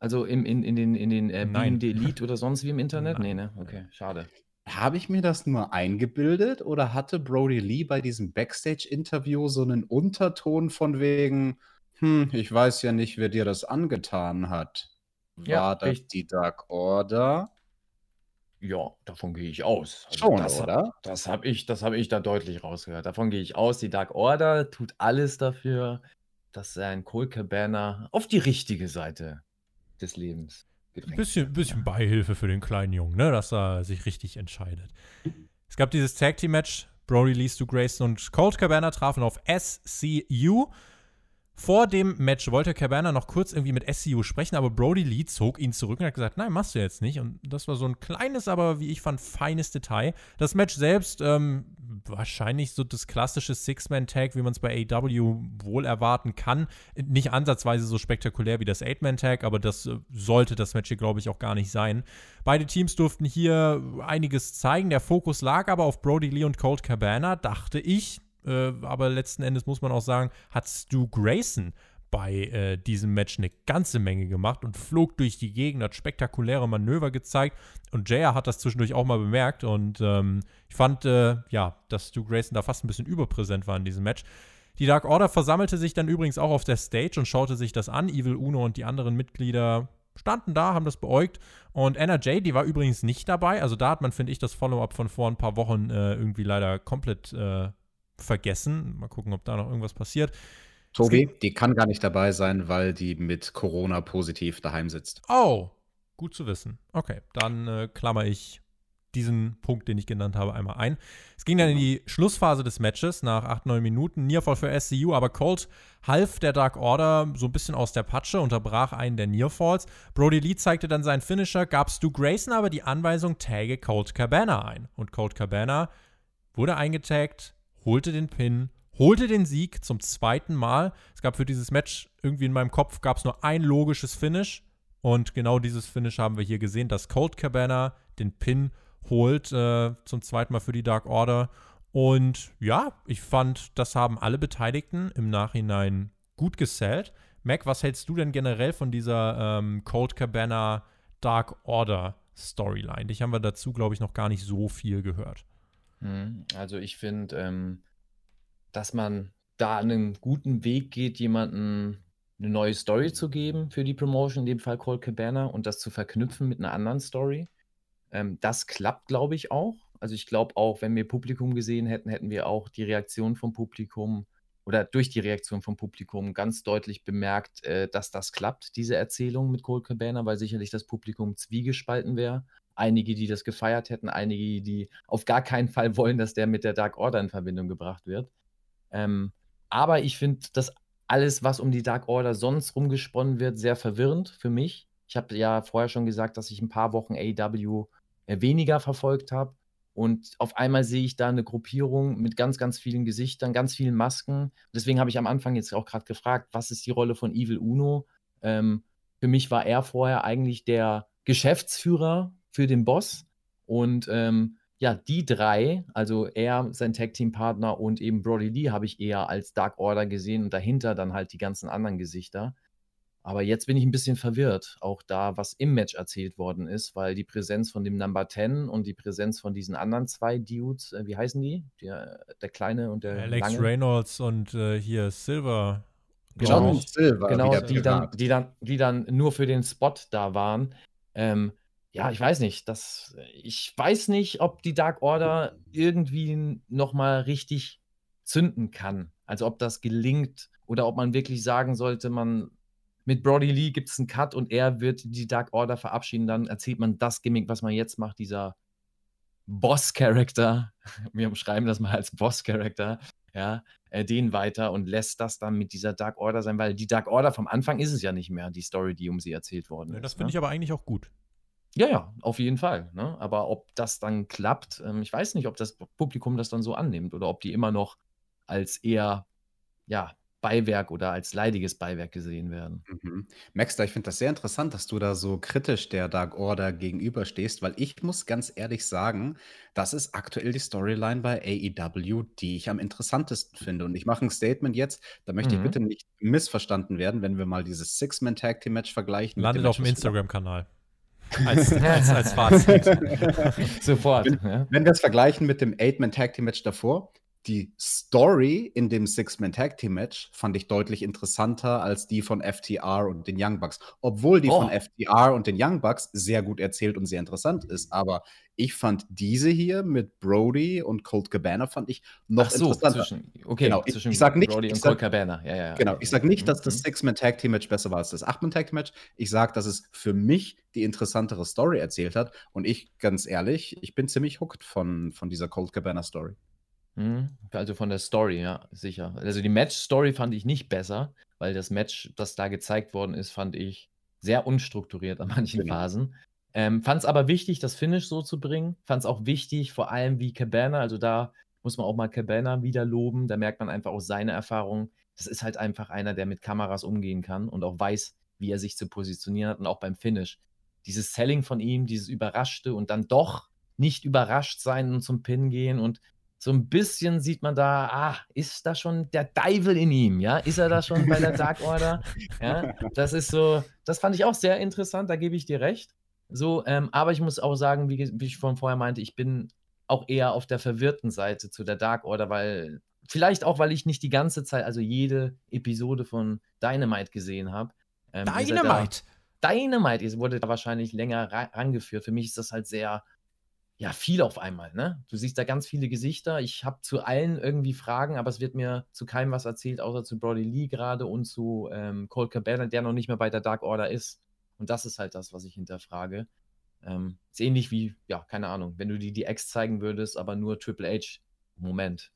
Also im, in, in den, in den äh. Beam Delete oder sonst wie im Internet? Nein. Nee, ne? Okay, schade. Habe ich mir das nur eingebildet oder hatte Brody Lee bei diesem Backstage-Interview so einen Unterton von wegen, hm, ich weiß ja nicht, wer dir das angetan hat. War Ja, das richtig. die Dark Order? Ja, davon gehe ich aus. Also Schon, das, oder? Das habe ich, das hab ich da deutlich rausgehört. Davon gehe ich aus. Die Dark Order tut alles dafür, dass sein Cole Cabana auf die richtige Seite des Lebens Ein gedrängt bisschen, bisschen Beihilfe für den kleinen Jungen, ne, dass er sich richtig entscheidet. Es gab dieses Tag Team Match. Brody Lee, Stu Grayson und Colt Cabana trafen auf SCU. Vor dem Match wollte Cabana noch kurz irgendwie mit SCU sprechen, aber Brody Lee zog ihn zurück und hat gesagt, nein, machst du jetzt nicht. Und das war so ein kleines, aber wie ich fand, feines Detail. Das Match selbst, ähm, wahrscheinlich so das klassische Six-Man-Tag, wie man es bei AW wohl erwarten kann. Nicht ansatzweise so spektakulär wie das Eight-Man-Tag, aber das äh, sollte das Match hier, glaube ich, auch gar nicht sein. Beide Teams durften hier einiges zeigen. Der Fokus lag aber auf Brody Lee und Colt Cabana, dachte ich. Äh, aber letzten Endes muss man auch sagen, hat Stu Grayson bei äh, diesem Match eine ganze Menge gemacht und flog durch die Gegend, hat spektakuläre Manöver gezeigt. Und JR hat das zwischendurch auch mal bemerkt. Und ähm, ich fand, äh, ja, dass Stu Grayson da fast ein bisschen überpräsent war in diesem Match. Die Dark Order versammelte sich dann übrigens auch auf der Stage und schaute sich das an. Evil Uno und die anderen Mitglieder standen da, haben das beäugt. Und NRJ, die war übrigens nicht dabei. Also da hat man, finde ich, das Follow-up von vor ein paar Wochen äh, irgendwie leider komplett äh, vergessen. Mal gucken, ob da noch irgendwas passiert. Tobi, die kann gar nicht dabei sein, weil die mit Corona positiv daheim sitzt. Oh, gut zu wissen. Okay, dann äh, klammer ich diesen Punkt, den ich genannt habe, einmal ein. Es ging dann in die Schlussphase des Matches nach 8, 9 Minuten. Nearfall für SCU, aber Colt half der Dark Order so ein bisschen aus der Patsche, unterbrach einen der Nearfalls. Brody Lee zeigte dann seinen Finisher, gab Stu Grayson aber die Anweisung, tagge Colt Cabana ein. Und Colt Cabana wurde eingetaggt, holte den Pin, holte den Sieg zum zweiten Mal. Es gab für dieses Match irgendwie in meinem Kopf gab es nur ein logisches Finish und genau dieses Finish haben wir hier gesehen, dass Colt Cabana den Pin holt äh, zum zweiten Mal für die Dark Order. Und ja, ich fand, das haben alle Beteiligten im Nachhinein gut gesellt. Mac, was hältst du denn generell von dieser ähm, Colt Cabana Dark Order Storyline? Dich haben wir dazu, glaube ich, noch gar nicht so viel gehört. Mhm. Also ich finde, ähm, dass man da einen guten Weg geht, jemanden eine neue Story zu geben für die Promotion, in dem Fall Colt Cabana, und das zu verknüpfen mit einer anderen Story. Ähm, das klappt, glaube ich, auch. Also ich glaube auch, wenn wir Publikum gesehen hätten, hätten wir auch die Reaktion vom Publikum oder durch die Reaktion vom Publikum ganz deutlich bemerkt, äh, dass das klappt, diese Erzählung mit Colt Cabana, weil sicherlich das Publikum zwiegespalten wäre. Einige, die das gefeiert hätten, einige, die auf gar keinen Fall *laughs* wollen, dass der mit der Dark Order in Verbindung gebracht wird. Ähm, aber ich finde das alles, was um die Dark Order sonst rumgesponnen wird, sehr verwirrend für mich. Ich habe ja vorher schon gesagt, dass ich ein paar Wochen AEW äh, weniger verfolgt habe. Und auf einmal sehe ich da eine Gruppierung mit ganz, ganz vielen Gesichtern, ganz vielen Masken. Deswegen habe ich am Anfang jetzt auch gerade gefragt, was ist die Rolle von Evil Uno? Ähm, für mich war er vorher eigentlich der Geschäftsführer für den Boss. Und ähm, ja, die drei, also er, sein Tag-Team-Partner und eben Brody Lee, habe ich eher als Dark Order gesehen und dahinter dann halt die ganzen anderen Gesichter. Aber jetzt bin ich ein bisschen verwirrt, auch da, was im Match erzählt worden ist, weil die Präsenz von dem Number 10 und die Präsenz von diesen anderen zwei Dudes, äh, wie heißen die? Der, der kleine und der Alex lange. Reynolds und äh, hier Silver. Genau, Silver, genau, die dann, die, dann, die dann nur für den Spot da waren. Ähm, ja, ich weiß nicht. Das, ich weiß nicht, ob die Dark Order irgendwie nochmal richtig zünden kann. Also ob das gelingt oder ob man wirklich sagen sollte, man mit Brody Lee gibt es einen Cut und er wird die Dark Order verabschieden. Dann erzählt man das Gimmick, was man jetzt macht, dieser Boss-Character. *laughs* Wir beschreiben das mal als Boss-Character. Ja, äh, den weiter und lässt das dann mit dieser Dark Order sein, weil die Dark Order vom Anfang ist es ja nicht mehr, die Story, die um sie erzählt worden Ja, ist. das ne? finde ich aber eigentlich auch gut. Ja, ja, auf jeden Fall. Ne? Aber ob das dann klappt, ähm, ich weiß nicht, ob das Publikum das dann so annimmt oder ob die immer noch als eher ja, Beiwerk oder als leidiges Beiwerk gesehen werden. Mhm. Maxter, ich finde das sehr interessant, dass du da so kritisch der Dark Order gegenüberstehst, weil ich muss ganz ehrlich sagen, das ist aktuell die Storyline bei AEW, die ich am interessantesten finde. Und ich mache ein Statement jetzt, da möchte ich Mhm. bitte nicht missverstanden werden, wenn wir mal dieses Six-Man-Tag-Team-Match vergleichen. mit Landet dem auf dem Instagram-Kanal. Als, *laughs* als, als Fazit. *laughs* Sofort. Wenn, ja. wenn wir es vergleichen mit dem Eight-Man-Tag-Team-Match davor, die Story in dem Six-Man-Tag-Team-Match fand ich deutlich interessanter als die von FTR und den Young Bucks. Obwohl die Oh. von FTR und den Young Bucks sehr gut erzählt und sehr interessant ist. Aber ich fand diese hier mit Brody und Colt Cabana fand ich noch Ach so, interessanter. zwischen, okay, Genau, ich- zwischen ich sag nicht- Brody ich und sag- Colt Cabana. Ja, ja. Genau, ich sage nicht, dass das Mhm. Six-Man-Tag-Team-Match besser war als das Acht-Man-Tag-Team-Match. Ich sage, dass es für mich die interessantere Story erzählt hat. Und ich, ganz ehrlich, ich bin ziemlich hooked von, von dieser Colt Cabana-Story. Mhm. Also von der Story, ja, sicher. Also die Match-Story fand ich nicht besser, weil das Match, das da gezeigt worden ist, fand ich sehr unstrukturiert an *laughs* manchen Genau. Phasen. Ähm, fand es aber wichtig, das Finish so zu bringen. Fand es auch wichtig, vor allem wie Cabana, also da muss man auch mal Cabana wieder loben. Da merkt man einfach auch seine Erfahrung. Das ist halt einfach einer, der mit Kameras umgehen kann und auch weiß, wie er sich zu positionieren hat und auch beim Finish. Dieses Selling von ihm, dieses Überraschte und dann doch nicht überrascht sein und zum Pin gehen und so ein bisschen sieht man da, ah, ist da schon der Teufel in ihm, ja? Ist er da schon bei der Dark Order? Ja, das ist so, das fand ich auch sehr interessant, da gebe ich dir recht. So, ähm, aber ich muss auch sagen, wie, wie ich von vorher meinte, ich bin auch eher auf der verwirrten Seite zu der Dark Order, weil vielleicht auch, weil ich nicht die ganze Zeit, also jede Episode von Dynamite gesehen habe. Ähm, ihr Dynamite! Da, Dynamite, ihr wurde da wahrscheinlich länger ra rangeführt. Für mich ist das halt sehr, ja, viel auf einmal, ne? Du siehst da ganz viele Gesichter. Ich habe zu allen irgendwie Fragen, aber es wird mir zu keinem was erzählt, außer zu Brody Lee gerade und zu ähm, Colt Cabana, der noch nicht mehr bei der Dark Order ist. Und das ist halt das, was ich hinterfrage. Ähm, ist ähnlich wie, ja, keine Ahnung, wenn du die DX zeigen würdest, aber nur Triple H. Moment.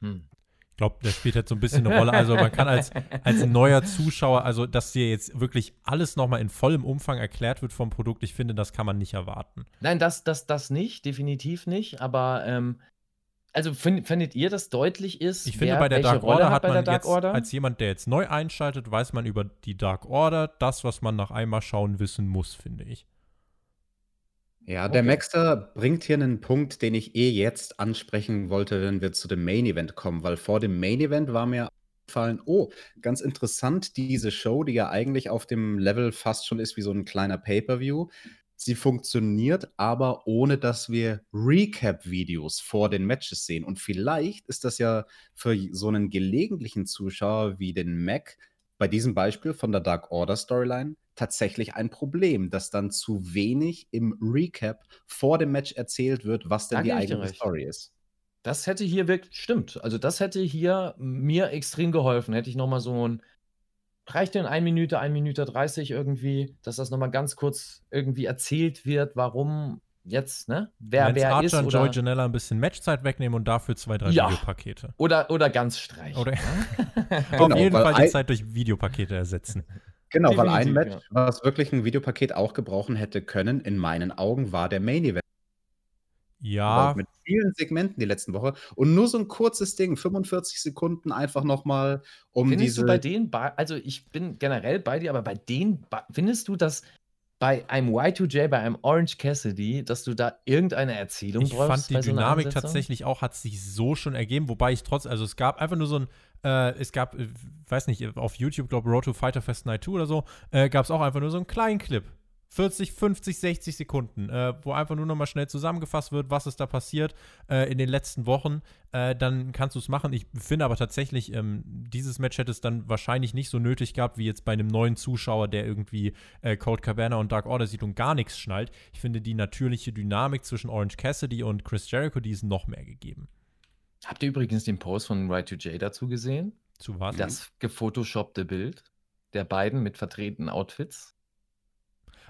Hm. Ich glaube, das spielt jetzt so ein bisschen eine Rolle. Also man kann als, als neuer Zuschauer, also dass dir jetzt wirklich alles nochmal in vollem Umfang erklärt wird vom Produkt, ich finde, das kann man nicht erwarten. Nein, das, das, das nicht, definitiv nicht. Aber ähm, also find, findet ihr, dass deutlich ist, Ich finde, wer bei der Dark Order hat bei der man Dark jetzt, Order? als jemand, der jetzt neu einschaltet, weiß man über die Dark Order das, was man nach einmal schauen wissen muss, finde ich. Ja, der Okay. Maxter bringt hier einen Punkt, den ich eh jetzt ansprechen wollte, wenn wir zu dem Main Event kommen, weil vor dem Main Event war mir aufgefallen, oh, ganz interessant, diese Show, die ja eigentlich auf dem Level fast schon ist wie so ein kleiner Pay-per-View. Sie funktioniert aber ohne, dass wir Recap-Videos vor den Matches sehen. Und vielleicht ist das ja für so einen gelegentlichen Zuschauer wie den Mac bei diesem Beispiel von der Dark Order Storyline tatsächlich ein Problem, dass dann zu wenig im Recap vor dem Match erzählt wird, was denn Da die recht. Story ist. Das hätte hier wirklich, stimmt. Also das hätte hier mir extrem geholfen. Hätte ich nochmal so ein, reicht in 1 Minute, 1 Minute 30 irgendwie, dass das nochmal ganz kurz irgendwie erzählt wird, warum jetzt, ne? Wer Lance wer Archer ist und oder, Joey Janella ein bisschen Matchzeit wegnehmen und dafür zwei, drei Ja. Videopakete. oder, oder ganz streichen. Oder ne? *laughs* auf Genau, jeden weil Fall die Zeit durch Videopakete ersetzen. *laughs* Genau, weil ein Definitiv, Match, was wirklich ein Videopaket auch gebrauchen hätte können, in meinen Augen, war der Main Event. Ja. Mit vielen Segmenten die letzten Woche. Und nur so ein kurzes Ding, 45 Sekunden einfach nochmal, um Findest diese. du bei denen, also ich bin generell bei dir, aber bei denen, findest du, dass bei einem Y2J, bei einem Orange Cassidy, dass du da irgendeine Erzählung ich brauchst? Ich fand die so Dynamik tatsächlich auch, hat sich so schon ergeben, wobei ich trotz, also es gab einfach nur so ein, äh, es gab, äh, weiß nicht, auf YouTube, glaube Road to Fighter Fest Night 2 oder so, äh, gab es auch einfach nur so einen kleinen Clip 40, 50, 60 Sekunden, äh, wo einfach nur nochmal schnell zusammengefasst wird, was ist da passiert äh, in den letzten Wochen. Äh, dann kannst du es machen. Ich finde aber tatsächlich, ähm, dieses Match hätte es dann wahrscheinlich nicht so nötig gehabt, wie jetzt bei einem neuen Zuschauer, der irgendwie äh, Cold Cabana und Dark Order sieht und gar nichts schnallt. Ich finde die natürliche Dynamik zwischen Orange Cassidy und Chris Jericho, die ist noch mehr gegeben. Habt ihr übrigens den Post von Y2J dazu gesehen? Zu was? Das gefotoshoppte Bild der beiden mit vertretenen Outfits.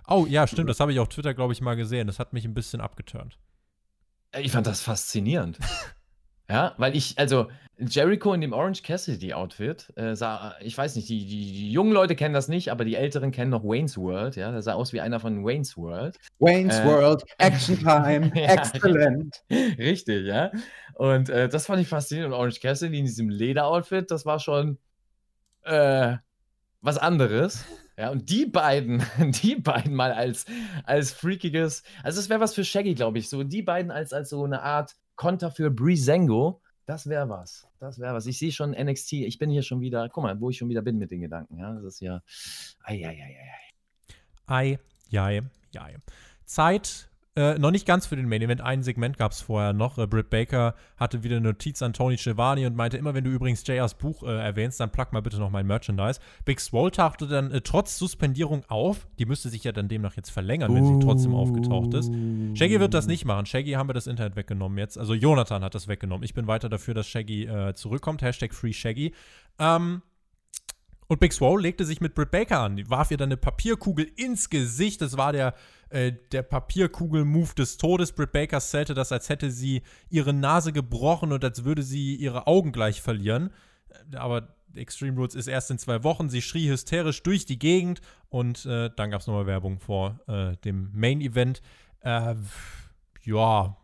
Oh, ja, stimmt. Das habe ich auf Twitter, glaube ich, mal gesehen. Das hat mich ein bisschen abgeturnt. Ich fand das faszinierend. *laughs* ja, weil ich, also Jericho in dem Orange Cassidy Outfit äh, sah, ich weiß nicht, die, die, die, jungen Leute kennen das nicht, aber die Älteren kennen noch Wayne's World. Ja, der sah aus wie einer von Wayne's World. Wayne's äh, World, *laughs* Action Time, ja, excellent. Richtig, richtig, ja. Und äh, das fand ich faszinierend. Und Orange Cassidy in diesem Lederoutfit, das war schon äh, was anderes. Ja, und die beiden, *laughs* die beiden mal als, als freakiges, also das wäre was für Shaggy, glaube ich, so die beiden als, als so eine Art Konter für Breezango, das wäre was. Das wäre was. Ich sehe schon NXT, ich bin hier schon wieder, guck mal, wo ich schon wieder bin mit den Gedanken, ja, das ist ja, ei, ei, ei, ei. Ei, ei, ei. Zeit äh, noch nicht ganz für den Main Event. Ein Segment gab es vorher noch. Äh, Britt Baker hatte wieder eine Notiz an Tony Schiavone und meinte, immer wenn du übrigens JRs Buch äh, erwähnst, dann plug mal bitte noch mein Merchandise. Big Swole tauchte dann äh, trotz Suspendierung auf. Die müsste sich ja dann demnach jetzt verlängern, wenn sie trotzdem aufgetaucht ist. Shaggy wird das nicht machen. Shaggy haben wir das Internet weggenommen jetzt. Also Jonathan hat das weggenommen. Ich bin weiter dafür, dass Shaggy äh, zurückkommt. Hashtag Free Shaggy. Ähm, und Big Swole legte sich mit Britt Baker an. Warf ihr dann eine Papierkugel ins Gesicht. Das war der äh, der Papierkugel-Move des Todes. Britt Baker zählte das, als hätte sie ihre Nase gebrochen und als würde sie ihre Augen gleich verlieren. Äh, aber Extreme Rules ist erst in zwei Wochen. Sie schrie hysterisch durch die Gegend und äh, dann gab es nochmal Werbung vor äh, dem Main-Event. Äh, ja,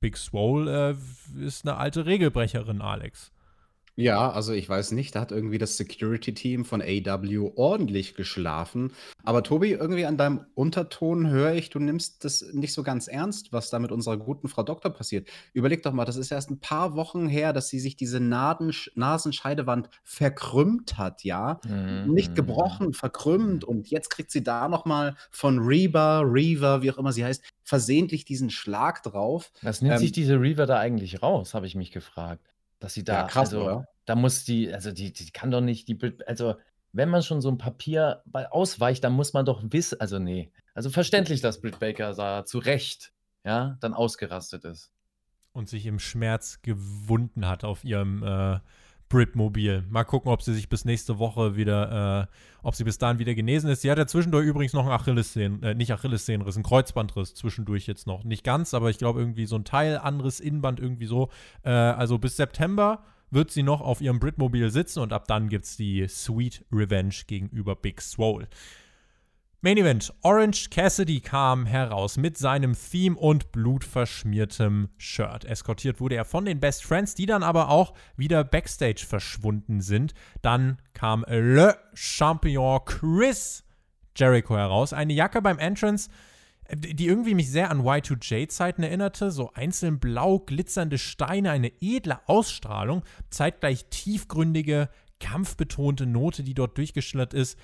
Big Swole ist eine alte Regelbrecherin, Alex. Ja, also ich weiß nicht, da hat irgendwie das Security-Team von AW ordentlich geschlafen. Aber Tobi, irgendwie an deinem Unterton höre ich, du nimmst das nicht so ganz ernst, was da mit unserer guten Frau Doktor passiert. Überleg doch mal, das ist erst ein paar Wochen her, dass sie sich diese Naden Nasenscheidewand verkrümmt hat, ja? Mhm. Nicht gebrochen, verkrümmt. Und jetzt kriegt sie da nochmal von Reba, Reaver, wie auch immer sie heißt, versehentlich diesen Schlag drauf. Was nimmt ähm, sich diese Reaver da eigentlich raus, habe ich mich gefragt. Dass sie da, ja, krass, also, oder? da muss die, also die, die kann doch nicht, die, also wenn man schon so ein Papier ausweicht, dann muss man doch wissen, also nee, also verständlich, dass Britt Baker da zu Recht, ja, dann ausgerastet ist. Und sich im Schmerz gewunden hat auf ihrem äh, Britmobil. Mal gucken, ob sie sich bis nächste Woche wieder, äh, ob sie bis dahin wieder genesen ist. Sie hat ja zwischendurch übrigens noch einen Achillessehnen, äh, nicht Achillessehnenriss, einen Kreuzbandriss zwischendurch jetzt noch. Nicht ganz, aber ich glaube irgendwie so ein Teil, anderes Innenband irgendwie so. Äh, also bis September wird sie noch auf ihrem Britmobil sitzen und ab dann gibt es die Sweet Revenge gegenüber Big Swole. Main Event. Orange Cassidy kam heraus mit seinem Theme und blutverschmiertem Shirt. Eskortiert wurde er von den Best Friends, die dann aber auch wieder backstage verschwunden sind. Dann kam Le Champion Chris Jericho heraus. Eine Jacke beim Entrance, die irgendwie mich sehr an Y2J-Zeiten erinnerte. So einzeln blau glitzernde Steine, eine edle Ausstrahlung, zeitgleich tiefgründige, kampfbetonte Note, die dort durchgeschillert ist.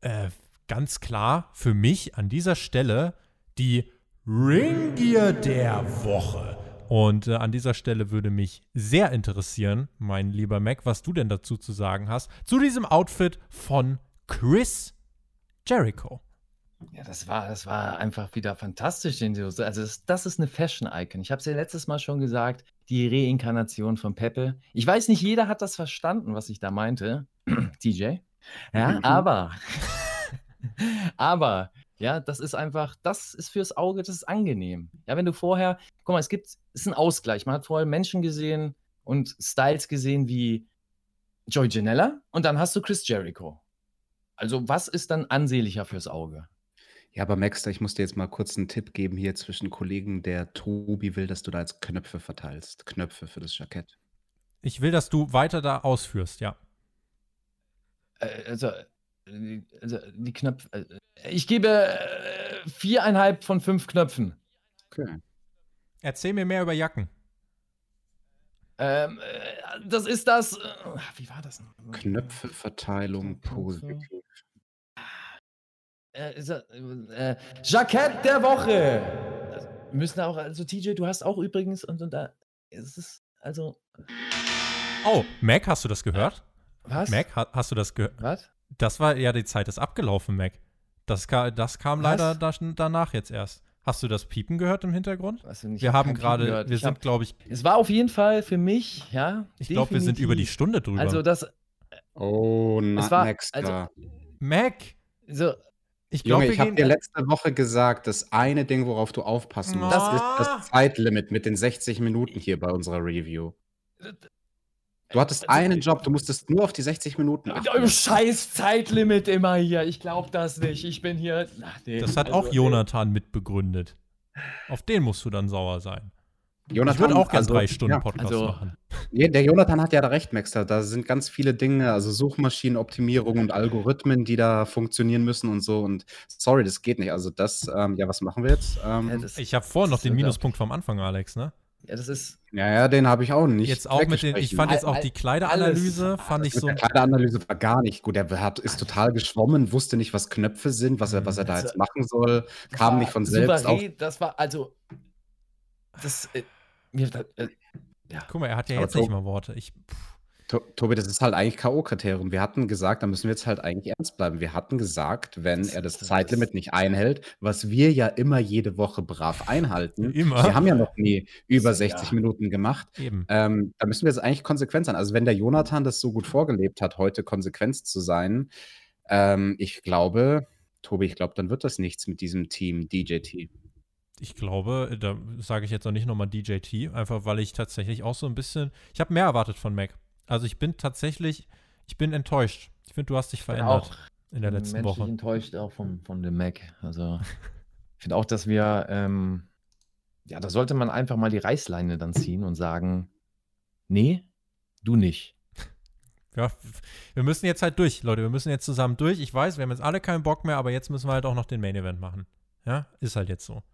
Äh, ganz klar für mich an dieser Stelle die Ringgear der Woche. Und äh, an dieser Stelle würde mich sehr interessieren, mein lieber Mac, was du denn dazu zu sagen hast, zu diesem Outfit von Chris Jericho. Ja, das war, das war einfach wieder fantastisch. Also, das, das ist eine Fashion-Icon. Ich habe es ja letztes Mal schon gesagt, die Reinkarnation von Peppe. Ich weiß nicht, jeder hat das verstanden, was ich da meinte. *clears throat* TJ. Ja, mhm. aber *laughs* aber, ja, das ist einfach, das ist fürs Auge, das ist angenehm. Ja, wenn du vorher, guck mal, es gibt, es ist ein Ausgleich. Man hat vorher Menschen gesehen und Styles gesehen wie Joy Janella und dann hast du Chris Jericho. Also, was ist dann ansehnlicher fürs Auge? Ja, aber Maxter, ich muss dir jetzt mal kurz einen Tipp geben hier zwischen Kollegen. Der Tobi will, dass du da jetzt Knöpfe verteilst. Knöpfe für das Jackett. Ich will, dass du weiter da ausführst, ja. Äh, also, also die Knöpfe. äh, Ich gebe äh, viereinhalb von fünf Knöpfen. Okay. Erzähl mir mehr über Jacken. Ähm, äh, das ist das. Äh, wie war das? noch? Knöpfeverteilung Knöpfe. positiv. Äh, ist äh, Jackett der Woche. Also, wir müssen auch, also TJ, du hast auch übrigens und, und da ist es also Oh, Mac, hast du das gehört? was? Mac, ha hast du das gehört? Was? Das war ja die Zeit ist abgelaufen, Mac. Das, ka das kam Was? leider da danach jetzt erst. Hast du das Piepen gehört im Hintergrund? Du nicht, wir haben gerade, wir Ich sind, hab- glaube ich, Es war auf jeden Fall für mich, ja. ich glaube, wir sind über die Stunde drüber. Also das, Oh, na, Es war- Maxter. Mac, so, ich glaube, ich habe dir letzte Woche gesagt, das eine Ding, worauf du aufpassen musst, Ah. ist das Zeitlimit mit den 60 Minuten hier bei unserer Review. Du hattest Also, einen Job, du musstest nur auf die 60 Minuten achten. Euer scheiß Zeitlimit immer hier. Ich glaube das nicht. Ich bin hier. Ach, nee. das hat Also, auch Jonathan mitbegründet. Auf den musst du dann sauer sein. Jonathan, ich würde auch gerne also, drei Stunden ja, Podcast also- machen. Der Jonathan hat ja da recht, Maxter. Da sind ganz viele Dinge, also Suchmaschinenoptimierung und Algorithmen, die da funktionieren müssen und so. Und sorry, das geht nicht. Also das, ähm, ja, was machen wir jetzt? Ähm, Ich habe vorhin noch den Minuspunkt vom Anfang, Alex, ne? Ja, das ist. ja, ja, den habe ich auch nicht. Jetzt auch mit den, ich fand jetzt auch die Kleideranalyse, alles. fand ich so. der Kleideranalyse war gar nicht gut. Er hat, ist total geschwommen, wusste nicht, was Knöpfe sind, was er, was er da Also, jetzt machen soll, kam nicht von selbst auf. souverän, Das war also. Das. Äh, mir, äh, Guck mal, er hat ja Aber jetzt nicht mal Worte. Ich, To- Tobi, das ist halt eigentlich K.O.-Kriterium. Wir hatten gesagt, da müssen wir jetzt halt eigentlich ernst bleiben. Wir hatten gesagt, wenn er das Zeitlimit nicht einhält, was wir ja immer jede Woche brav einhalten. Immer. Wir haben ja noch nie *laughs* über Ja. 60 Minuten gemacht. Ähm, da müssen wir jetzt eigentlich konsequent sein. Also wenn der Jonathan das so gut vorgelebt hat, heute konsequent zu sein, ähm, ich glaube, Tobi, ich glaube, dann wird das nichts mit diesem Team DJT. Ich glaube, da sage ich jetzt noch nicht nochmal DJT, einfach weil ich tatsächlich auch so ein bisschen. Ich habe mehr erwartet von Mac. Also ich bin tatsächlich, ich bin enttäuscht. Ich finde, du hast dich bin verändert in der letzten menschlich Woche. enttäuscht auch von, von dem Mac. Also, *laughs* ich finde auch, dass wir. Ähm, ja, da sollte man einfach mal die Reißleine dann ziehen und sagen: Nee, du nicht. *laughs* Ja, wir müssen jetzt halt durch, Leute. Wir müssen jetzt zusammen durch. Ich weiß, wir haben jetzt alle keinen Bock mehr, aber jetzt müssen wir halt auch noch den Main Event machen. Ja, ist halt jetzt so.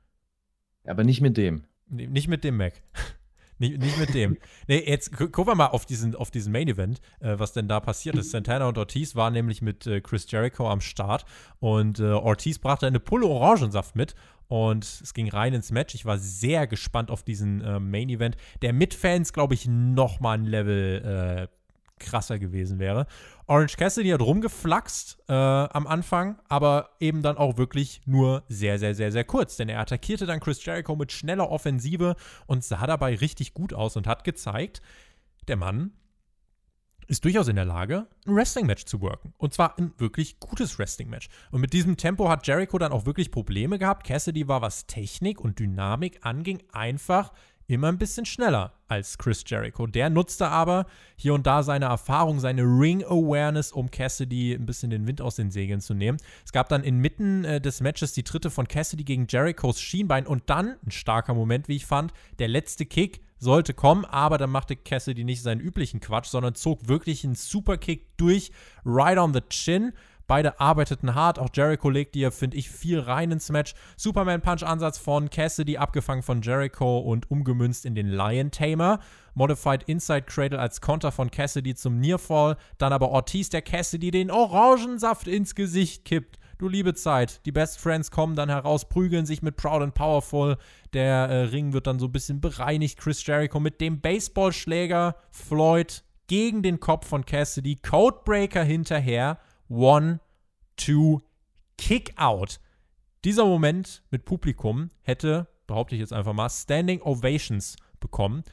Aber nicht mit dem. Nicht mit dem Mac. *laughs* nicht, nicht mit dem. *laughs* Nee, jetzt gu gucken wir mal auf diesen, auf diesen Main Event, äh, was denn da passiert ist. *clears throat* Santana und Ortiz waren nämlich mit äh, Chris Jericho am Start und äh, Ortiz brachte eine Pulle Orangensaft mit und es ging rein ins Match. Ich war sehr gespannt auf diesen äh, Main Event, der mit Fans, glaube ich, noch mal ein Level äh, krasser gewesen wäre. Orange Cassidy hat rumgeflaxt äh, am Anfang, aber eben dann auch wirklich nur sehr, sehr, sehr, sehr kurz. Denn er attackierte dann Chris Jericho mit schneller Offensive und sah dabei richtig gut aus und hat gezeigt, der Mann ist durchaus in der Lage, ein Wrestling-Match zu worken. Und zwar ein wirklich gutes Wrestling-Match. Und mit diesem Tempo hat Jericho dann auch wirklich Probleme gehabt. Cassidy war, was Technik und Dynamik anging, einfach immer ein bisschen schneller als Chris Jericho. Der nutzte aber hier und da seine Erfahrung, seine Ring-Awareness, um Cassidy ein bisschen den Wind aus den Segeln zu nehmen. Es gab dann inmitten äh, des Matches die dritte von Cassidy gegen Jerichos Schienbein und dann, ein starker Moment, wie ich fand, der letzte Kick sollte kommen, aber dann machte Cassidy nicht seinen üblichen Quatsch, sondern zog wirklich einen Superkick durch, right on the chin. Beide arbeiteten hart, auch Jericho legte hier, finde ich, viel rein ins Match. Superman Punch Ansatz von Cassidy, abgefangen von Jericho und umgemünzt in den Lion Tamer. Modified Inside Cradle als Konter von Cassidy zum Nearfall. Dann aber Ortiz, der Cassidy den Orangensaft ins Gesicht kippt. Du liebe Zeit. Die Best Friends kommen dann heraus, prügeln sich mit Proud and Powerful. Der äh, Ring wird dann so ein bisschen bereinigt. Chris Jericho mit dem Baseballschläger. Floyd gegen den Kopf von Cassidy. Codebreaker hinterher. One, two, Kick out. Dieser Moment mit Publikum hätte, behaupte ich jetzt einfach mal, Standing Ovations bekommen.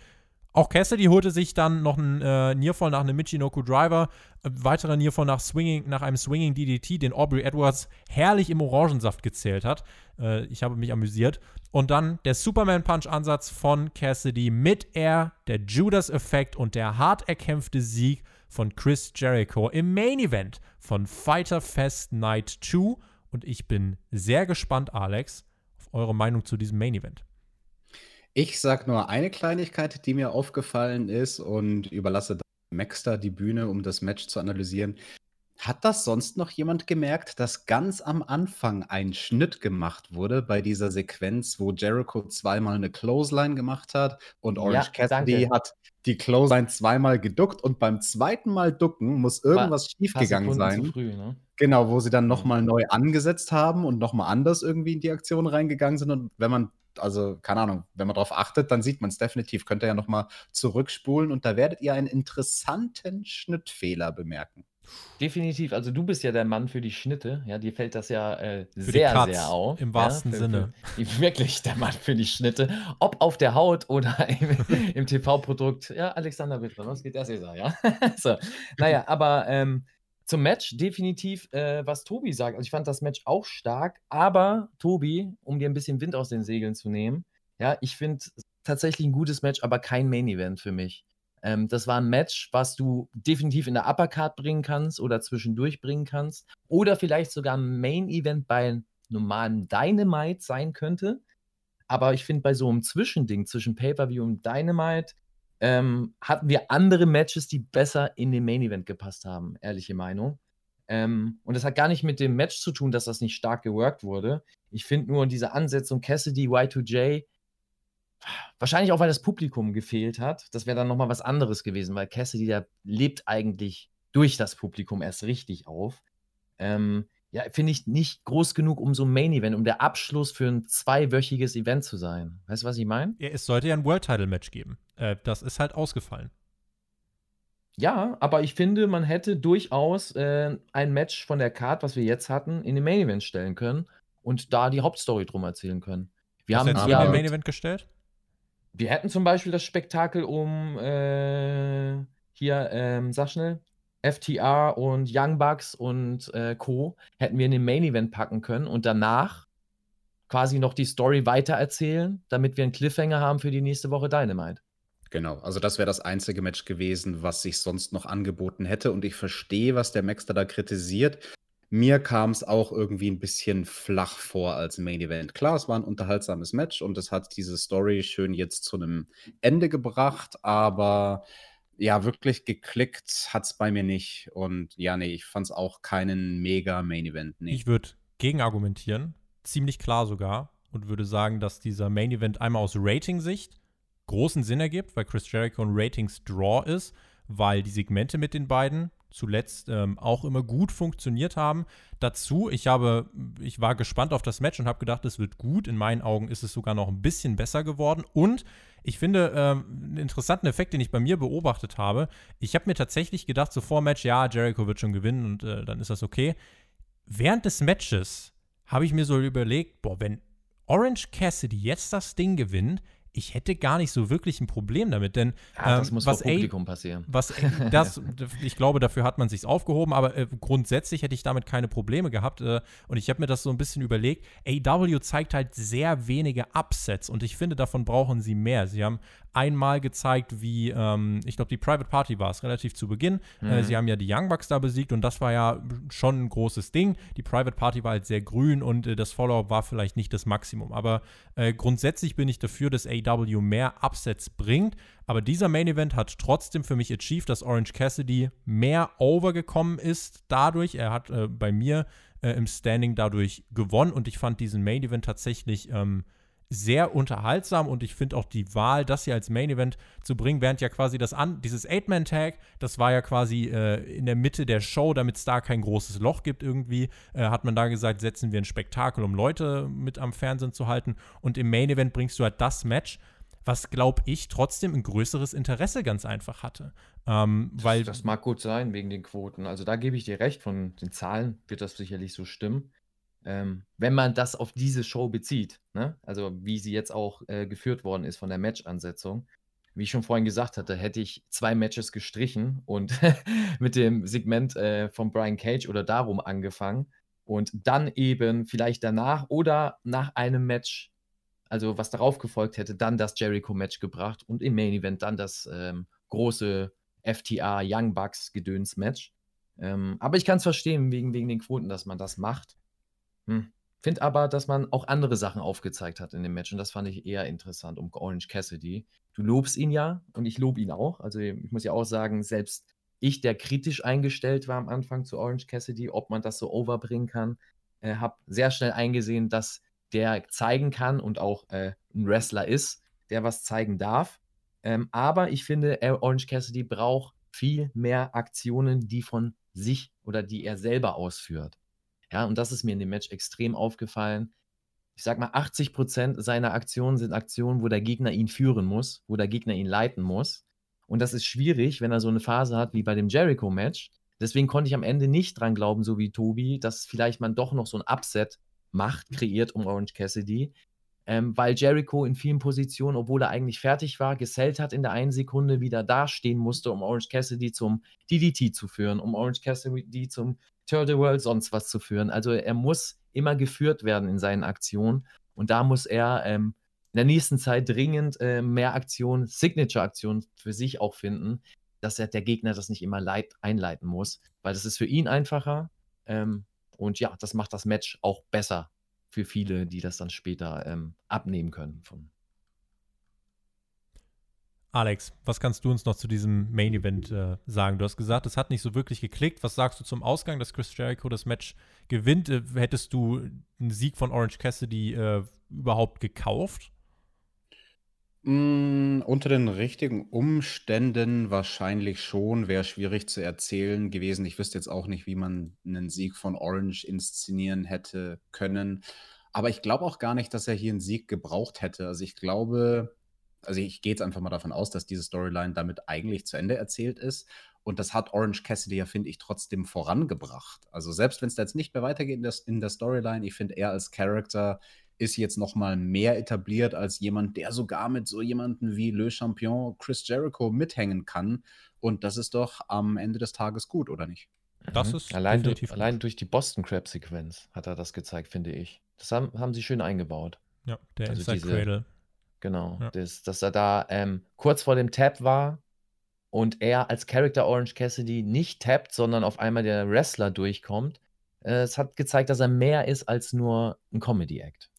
Auch Cassidy holte sich dann noch einen äh, Nearfall nach einem Michinoku Driver, äh, weiterer Nearfall nach, Swinging, nach einem Swinging DDT, den Aubrey Edwards herrlich im Orangensaft gezählt hat. Äh, ich habe mich amüsiert. Und dann der Superman Punch Ansatz von Cassidy mit Air, der Judas Effekt und der hart erkämpfte Sieg von Chris Jericho im Main Event von Fighter Fest Night 2. Und ich bin sehr gespannt, Alex, auf eure Meinung zu diesem Main Event. Ich sag nur eine Kleinigkeit, die mir aufgefallen ist und überlasse Maxter die Bühne, um das Match zu analysieren. Hat das sonst noch jemand gemerkt, dass ganz am Anfang ein Schnitt gemacht wurde bei dieser Sequenz, wo Jericho zweimal eine Clothesline gemacht hat und Orange Ja, Cassidy danke. hat die Clothesline zweimal geduckt und beim zweiten Mal ducken muss irgendwas schiefgegangen sein. früh, ne? Genau, wo sie dann Mhm. nochmal neu angesetzt haben und nochmal anders irgendwie in die Aktion reingegangen sind. Und wenn man, also keine Ahnung, wenn man darauf achtet, dann sieht man es definitiv. Könnt ihr ja nochmal zurückspulen und da werdet ihr einen interessanten Schnittfehler bemerken. Definitiv. Also du bist ja der Mann für die Schnitte. Ja, dir fällt das ja äh, sehr, sehr auf. im ja, wahrsten für, Sinne. Für, *laughs* wirklich der Mann für die Schnitte. Ob auf der Haut oder *laughs* im, im TV-Produkt. Ja, Alexander bitte, was geht das jetzt? Ja. *laughs* so. Naja, aber ähm, zum Match definitiv, äh, was Tobi sagt. Also ich fand das Match auch stark, aber Tobi, um dir ein bisschen Wind aus den Segeln zu nehmen, ja, ich finde tatsächlich ein gutes Match, aber kein Main-Event für mich. Ähm, das war ein Match, was du definitiv in der Uppercard bringen kannst oder zwischendurch bringen kannst. Oder vielleicht sogar ein Main-Event bei normalen Dynamite sein könnte. Aber ich finde, bei so einem Zwischending zwischen Pay-Per-View und Dynamite ähm, hatten wir andere Matches, die besser in den Main-Event gepasst haben, ehrliche Meinung. Ähm, und das hat gar nicht mit dem Match zu tun, dass das nicht stark geworkt wurde. Ich finde nur diese Ansetzung Cassidy, Y2J, wahrscheinlich auch, weil das Publikum gefehlt hat. Das wäre dann nochmal was anderes gewesen, weil Cassidy, der lebt eigentlich durch das Publikum erst richtig auf. Ähm, ja, finde ich nicht groß genug, um so ein Main-Event, um der Abschluss für ein zweiwöchiges Event zu sein. Weißt du, was ich meine? Ja, es sollte ja ein World Title Match geben. Äh, das ist halt ausgefallen. Ja, aber ich finde, man hätte durchaus äh, ein Match von der Card, was wir jetzt hatten, in den Main Event stellen können und da die Hauptstory drum erzählen können. Wir Was haben ja in den mit- Main Event gestellt? Wir hätten zum Beispiel das Spektakel um äh, hier, ähm, sag schnell, FTR und Young Bucks und äh, Co. hätten wir in den Main Event packen können und danach quasi noch die Story weitererzählen, damit wir einen Cliffhanger haben für die nächste Woche Dynamite. Genau, also das wäre das einzige Match gewesen, was sich sonst noch angeboten hätte. Und ich verstehe, was der Maxter da kritisiert. Mir kam es auch irgendwie ein bisschen flach vor als Main Event. Klar, es war ein unterhaltsames Match und es hat diese Story schön jetzt zu einem Ende gebracht, aber ja, wirklich geklickt hat es bei mir nicht. Und ja, nee, ich fand es auch keinen mega Main Event. Nee. Ich würde gegenargumentieren, ziemlich klar sogar, und würde sagen, dass dieser Main Event einmal aus Rating-Sicht großen Sinn ergibt, weil Chris Jericho ein Ratings-Draw ist, weil die Segmente mit den beiden zuletzt ähm, auch immer gut funktioniert haben. Dazu, ich habe, ich war gespannt auf das Match und habe gedacht, es wird gut. In meinen Augen ist es sogar noch ein bisschen besser geworden. Und ich finde ähm, einen interessanten Effekt, den ich bei mir beobachtet habe. Ich habe mir tatsächlich gedacht, so vor Match, ja, Jericho wird schon gewinnen und äh, dann ist das okay. Während des Matches habe ich mir so überlegt, boah, wenn Orange Cassidy jetzt das Ding gewinnt, ich hätte gar nicht so wirklich ein Problem damit, denn Ja, das ähm, muss was vor A- Publikum passieren. was das, *laughs* ich glaube, dafür hat man sich's aufgehoben, aber äh, grundsätzlich hätte ich damit keine Probleme gehabt. Äh, und ich habe mir das so ein bisschen überlegt. AW zeigt halt sehr wenige Upsets und ich finde, davon brauchen sie mehr. Sie haben einmal gezeigt, wie, ähm, ich glaube, die Private Party war es relativ zu Beginn. Äh, Mhm. sie haben ja die Young Bucks da besiegt und das war ja schon ein großes Ding. Die Private Party war halt sehr grün und äh, das Follow-up war vielleicht nicht das Maximum. Aber äh, grundsätzlich bin ich dafür, dass AW mehr Upsets bringt. Aber dieser Main Event hat trotzdem für mich achieved, dass Orange Cassidy mehr overgekommen ist dadurch. Er hat äh, bei mir äh, im Standing dadurch gewonnen und ich fand diesen Main Event tatsächlich ähm, sehr unterhaltsam und ich finde auch die Wahl, das hier als Main Event zu bringen, während ja quasi das an, dieses Eight-Man-Tag, das war ja quasi äh, in der Mitte der Show, damit es da kein großes Loch gibt irgendwie, äh, hat man da gesagt, setzen wir ein Spektakel, um Leute mit am Fernsehen zu halten und im Main Event bringst du halt das Match, was, glaube ich, trotzdem ein größeres Interesse ganz einfach hatte. Ähm, weil das mag gut sein wegen den Quoten. Also da gebe ich dir recht, von den Zahlen wird das sicherlich so stimmen. Ähm, wenn man das auf diese Show bezieht, ne? also wie sie jetzt auch äh, geführt worden ist von der Match-Ansetzung. Wie ich schon vorhin gesagt hatte, hätte ich zwei Matches gestrichen und *laughs* mit dem Segment äh, von Brian Cage oder darum angefangen und dann eben vielleicht danach oder nach einem Match, also was darauf gefolgt hätte, dann das Jericho-Match gebracht und im Main Event dann das ähm, große FTA Young Bucks Gedöns-Match. Ähm, aber ich kann es verstehen, wegen, wegen den Quoten, dass man das macht. Hm. Finde aber, dass man auch andere Sachen aufgezeigt hat in dem Match und das fand ich eher interessant um Orange Cassidy. Du lobst ihn ja und ich lobe ihn auch. Also ich muss ja auch sagen, selbst ich, der kritisch eingestellt war am Anfang zu Orange Cassidy, ob man das so overbringen kann, äh, habe sehr schnell eingesehen, dass der zeigen kann und auch äh, ein Wrestler ist, der was zeigen darf. Ähm, aber ich finde, Orange Cassidy braucht viel mehr Aktionen, die von sich oder die er selber ausführt. Ja, und das ist mir in dem Match extrem aufgefallen. Ich sag mal, 80 Prozent seiner Aktionen sind Aktionen, wo der Gegner ihn führen muss, wo der Gegner ihn leiten muss. Und das ist schwierig, wenn er so eine Phase hat wie bei dem Jericho-Match. Deswegen konnte ich am Ende nicht dran glauben, so wie Tobi, dass vielleicht man doch noch so ein Upset macht, kreiert um Orange Cassidy. Ähm, weil Jericho in vielen Positionen, obwohl er eigentlich fertig war, gesellt hat in der einen Sekunde, wieder dastehen musste, um Orange Cassidy zum DDT zu führen, um Orange Cassidy zum Turtle World sonst was zu führen. Also er muss immer geführt werden in seinen Aktionen und da muss er ähm, in der nächsten Zeit dringend äh, mehr Aktionen, Signature-Aktionen für sich auch finden, dass er, der Gegner das nicht immer leit, einleiten muss, weil das ist für ihn einfacher ähm, und ja, das macht das Match auch besser für viele, die das dann später ähm, abnehmen können. Von. Alex, was kannst du uns noch zu diesem Main Event äh, sagen? Du hast gesagt, es hat nicht so wirklich geklickt. Was sagst du zum Ausgang, dass Chris Jericho das Match gewinnt? Äh, hättest du einen Sieg von Orange Cassidy äh, überhaupt gekauft? Mm, unter den richtigen Umständen wahrscheinlich schon. Wäre schwierig zu erzählen gewesen. Ich wüsste jetzt auch nicht, wie man einen Sieg von Orange inszenieren hätte können. Aber ich glaube auch gar nicht, dass er hier einen Sieg gebraucht hätte. Also ich glaube, also ich gehe jetzt einfach mal davon aus, dass diese Storyline damit eigentlich zu Ende erzählt ist. Und das hat Orange Cassidy ja, finde ich, trotzdem vorangebracht. Also selbst wenn es da jetzt nicht mehr weitergeht in der, in der Storyline, ich finde, er als Charakter ist jetzt noch mal mehr etabliert als jemand, der sogar mit so jemanden wie Le Champion Chris Jericho mithängen kann. Und das ist doch am Ende des Tages gut, oder nicht? Das mhm. ist allein, durch, allein durch die Boston Crab Sequenz hat er das gezeigt, finde ich. Das haben, haben sie schön eingebaut. Ja, der also Inside diese, Cradle. Genau, ja. das, dass er da ähm, kurz vor dem Tap war und er als Character Orange Cassidy nicht tappt, sondern auf einmal der Wrestler durchkommt. Äh, es hat gezeigt, dass er mehr ist als nur ein Comedy-Act.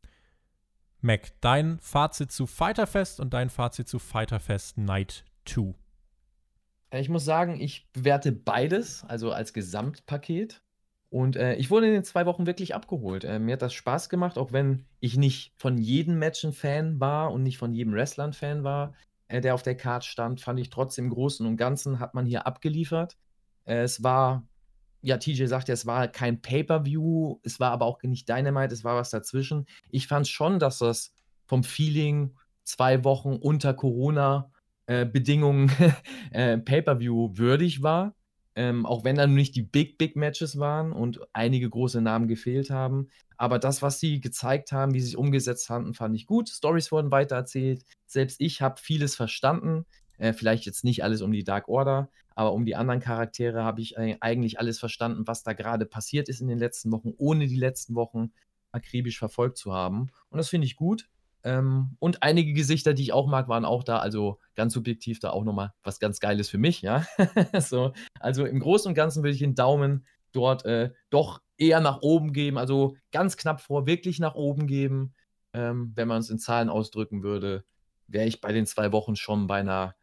Mac, dein Fazit zu Fighterfest und dein Fazit zu Fighterfest Night 2. Äh, ich muss sagen, ich bewerte beides, also als Gesamtpaket. Und äh, ich wurde in den zwei Wochen wirklich abgeholt. Äh, mir hat das Spaß gemacht, auch wenn ich nicht von jedem Match ein Fan war und nicht von jedem Wrestler ein Fan war, äh, der auf der Card stand, fand ich trotzdem im Großen und Ganzen hat man hier abgeliefert. Äh, es war, ja, TJ sagt ja, es war kein Pay-Per-View, es war aber auch nicht Dynamite, es war was dazwischen. Ich fand schon, dass das vom Feeling zwei Wochen unter Corona-Bedingungen *laughs* äh, Pay-Per-View würdig war. Ähm, auch wenn dann nicht die Big, Big Matches waren und einige große Namen gefehlt haben. Aber das, was sie gezeigt haben, wie sie es umgesetzt haben, fand ich gut. Stories wurden weitererzählt. Selbst ich habe vieles verstanden. Äh, vielleicht jetzt nicht alles um die Dark Order, aber um die anderen Charaktere habe ich eigentlich alles verstanden, was da gerade passiert ist in den letzten Wochen, ohne die letzten Wochen akribisch verfolgt zu haben. Und das finde ich gut. Ähm, und einige Gesichter, die ich auch mag, waren auch da. Also ganz subjektiv da auch nochmal was ganz Geiles für mich, ja. *laughs* so, also im Großen und Ganzen würde ich den Daumen dort äh, doch eher nach oben geben. Also ganz knapp vor wirklich nach oben geben. Ähm, wenn man es in Zahlen ausdrücken würde, wäre ich bei den zwei Wochen schon bei einer,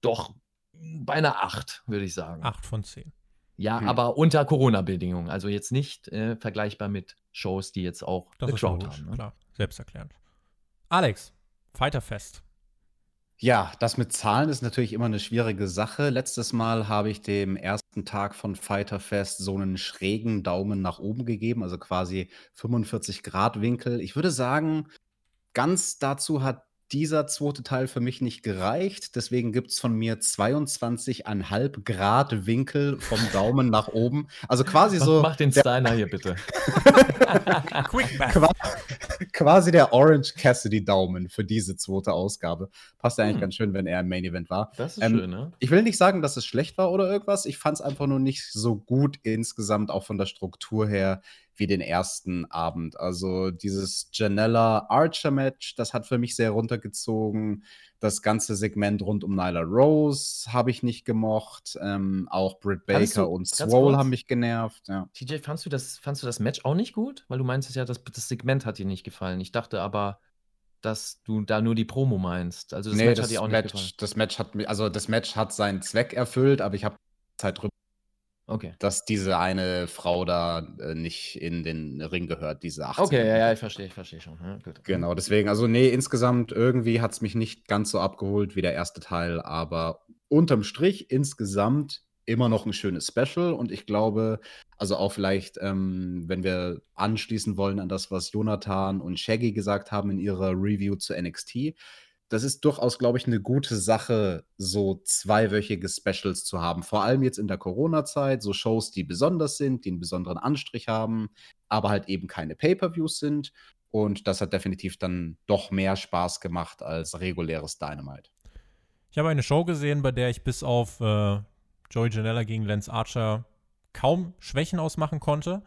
doch bei einer 8, würde ich sagen. 8 von 10. Ja, hm. aber unter Corona-Bedingungen. Also jetzt nicht äh, vergleichbar mit Shows, die jetzt auch das ist Crowd haben. Ne? Klar, selbsterklärend. Alex, Fighterfest. Ja, das mit Zahlen ist natürlich immer eine schwierige Sache. Letztes Mal habe ich dem ersten Tag von Fighterfest so einen schrägen Daumen nach oben gegeben, also quasi 45 Grad Winkel. Ich würde sagen, ganz dazu hat dieser zweite Teil für mich nicht gereicht. Deswegen gibt es von mir 22,5 Grad Winkel vom Daumen nach oben. Also quasi so. Mach den Steiner hier bitte. *laughs* Quick Quasi, quasi der Orange Cassidy Daumen für diese zweite Ausgabe. Passt ja eigentlich hm. ganz schön, wenn er im Main Event war. Das ist ähm, schön, ne? Ich will nicht sagen, dass es schlecht war oder irgendwas. Ich fand es einfach nur nicht so gut insgesamt, auch von der Struktur her wie den ersten Abend. Also dieses Janella Archer Match, das hat für mich sehr runtergezogen. Das ganze Segment rund um Nyla Rose habe ich nicht gemocht. Ähm, auch Britt Baker du- und Swole haben mich genervt. Ja. TJ, fandst du, das, fandst du das Match auch nicht gut? Weil du meinst ja, das, das Segment hat dir nicht gefallen. Ich dachte aber, dass du da nur die Promo meinst. Also das nee, Match das hat dir auch Match, nicht gefallen. das Match hat also das Match hat seinen Zweck erfüllt, aber ich habe Zeit drüber, Okay. dass diese eine Frau da äh, nicht in den Ring gehört, diese 18. Okay, ja, ja, ich verstehe, ich verstehe schon. Ja. Genau, deswegen, also nee, insgesamt irgendwie hat es mich nicht ganz so abgeholt wie der erste Teil, aber unterm Strich insgesamt immer noch ein schönes Special und ich glaube, also auch vielleicht, ähm, wenn wir anschließen wollen an das, was Jonathan und Shaggy gesagt haben in ihrer Review zu NXT, das ist durchaus, glaube ich, eine gute Sache, so zweiwöchige Specials zu haben. Vor allem jetzt in der Corona-Zeit, so Shows, die besonders sind, die einen besonderen Anstrich haben, aber halt eben keine Pay-per-Views sind. Und das hat definitiv dann doch mehr Spaß gemacht als reguläres Dynamite. Ich habe eine Show gesehen, bei der ich bis auf äh, Joey Janela gegen Lance Archer kaum Schwächen ausmachen konnte.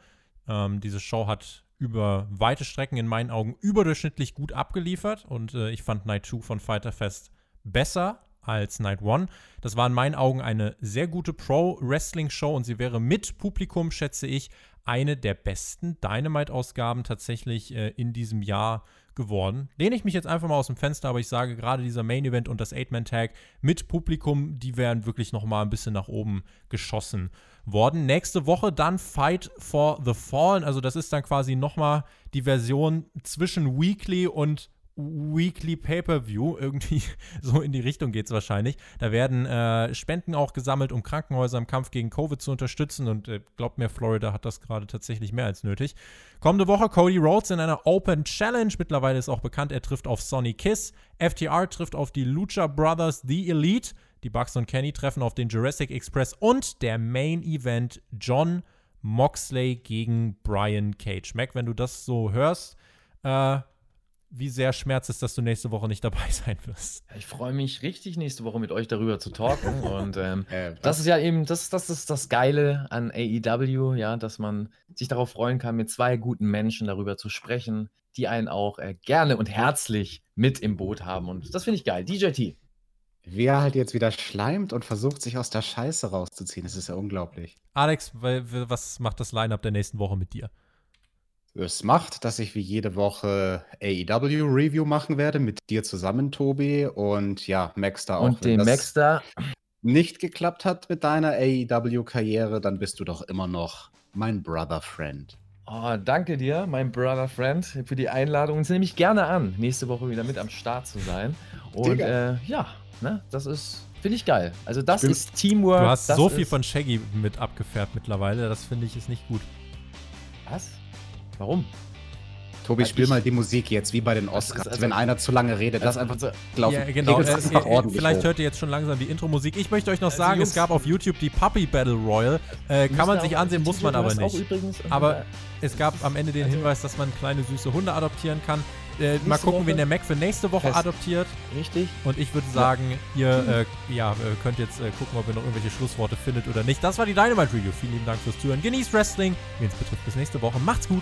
Ähm, diese Show hat über weite Strecken in meinen Augen überdurchschnittlich gut abgeliefert und äh, ich fand Night 2 von Fighter Fest besser als Night 1. Das war in meinen Augen eine sehr gute Pro-Wrestling-Show und sie wäre mit Publikum, schätze ich, eine der besten Dynamite-Ausgaben tatsächlich äh, in diesem Jahr geworden. Lehne ich mich jetzt einfach mal aus dem Fenster, aber ich sage gerade dieser Main Event und das Eight-Man-Tag mit Publikum, die wären wirklich noch mal ein bisschen nach oben geschossen worden. Nächste Woche dann Fight for the Fallen, also das ist dann quasi noch mal die Version zwischen Weekly und Weekly Pay-Per-View. Irgendwie *laughs* so in die Richtung geht es wahrscheinlich. Da werden äh, Spenden auch gesammelt, um Krankenhäuser im Kampf gegen Covid zu unterstützen. Und äh, glaubt mir, Florida hat das gerade tatsächlich mehr als nötig. Kommende Woche Cody Rhodes in einer Open Challenge. Mittlerweile ist auch bekannt, er trifft auf Sonny Kiss. FTR trifft auf die Lucha Brothers The Elite. Die Bucks und Kenny treffen auf den Jurassic Express. Und der Main Event John Moxley gegen Brian Cage. Mac, wenn du das so hörst, äh, wie sehr schmerzt es, dass du nächste Woche nicht dabei *laughs* sein wirst. Ich freue mich richtig, nächste Woche mit euch darüber zu talken. *laughs* Und ähm, Äh, das ist ja eben, das, das ist das Geile an AEW, ja, dass man sich darauf freuen kann, mit zwei guten Menschen darüber zu sprechen, die einen auch äh, gerne und herzlich mit im Boot haben. Und das finde ich geil. DJT. wie er halt jetzt wieder schleimt und versucht, sich aus der Scheiße rauszuziehen. Das ist ja unglaublich. Alex, was macht das Line-Up der nächsten Woche mit dir? Es macht, dass ich wie jede Woche AEW-Review machen werde, mit dir zusammen, Tobi. Und ja, Max da auch. Und das Max da. nicht geklappt hat mit deiner AEW-Karriere, dann bist du doch immer noch mein Brother-Friend. Oh, danke dir, mein Brother Friend, für die Einladung. Und nehme ich gerne an, nächste Woche wieder mit am Start zu sein. Und äh, ja, ne, das ist, finde ich geil. Also das bin- ist Teamwork. Du hast das so viel von Shaggy mit abgefärbt mittlerweile. Das finde ich ist nicht gut. Was? Warum? Tobi, spiel ich- mal die Musik jetzt, wie bei den Das Oscars. also- Wenn einer zu lange redet, lass einfach Also, laufen. Ja, genau. Äh, äh, ordentlich vielleicht hoch. hört ihr jetzt schon langsam die Intro-Musik. Ich möchte euch noch Also, sagen, Jungs, es gab auf YouTube die Puppy Battle Royal. Äh, kann man sich ansehen, muss man aber nicht. Aber es gab am Ende den Also- Hinweis, dass man kleine süße Hunde adoptieren kann. Äh, mal gucken, Woche wen der Mac für nächste Woche Fest. adoptiert. Richtig. Und ich würde sagen, ihr äh, ja, äh, könnt jetzt äh, gucken, ob ihr noch irgendwelche Schlussworte findet oder nicht. Das war die Dynamite Review. Vielen lieben Dank fürs Zuhören. Genießt Wrestling. Wen es betrifft, bis nächste Woche. Macht's gut.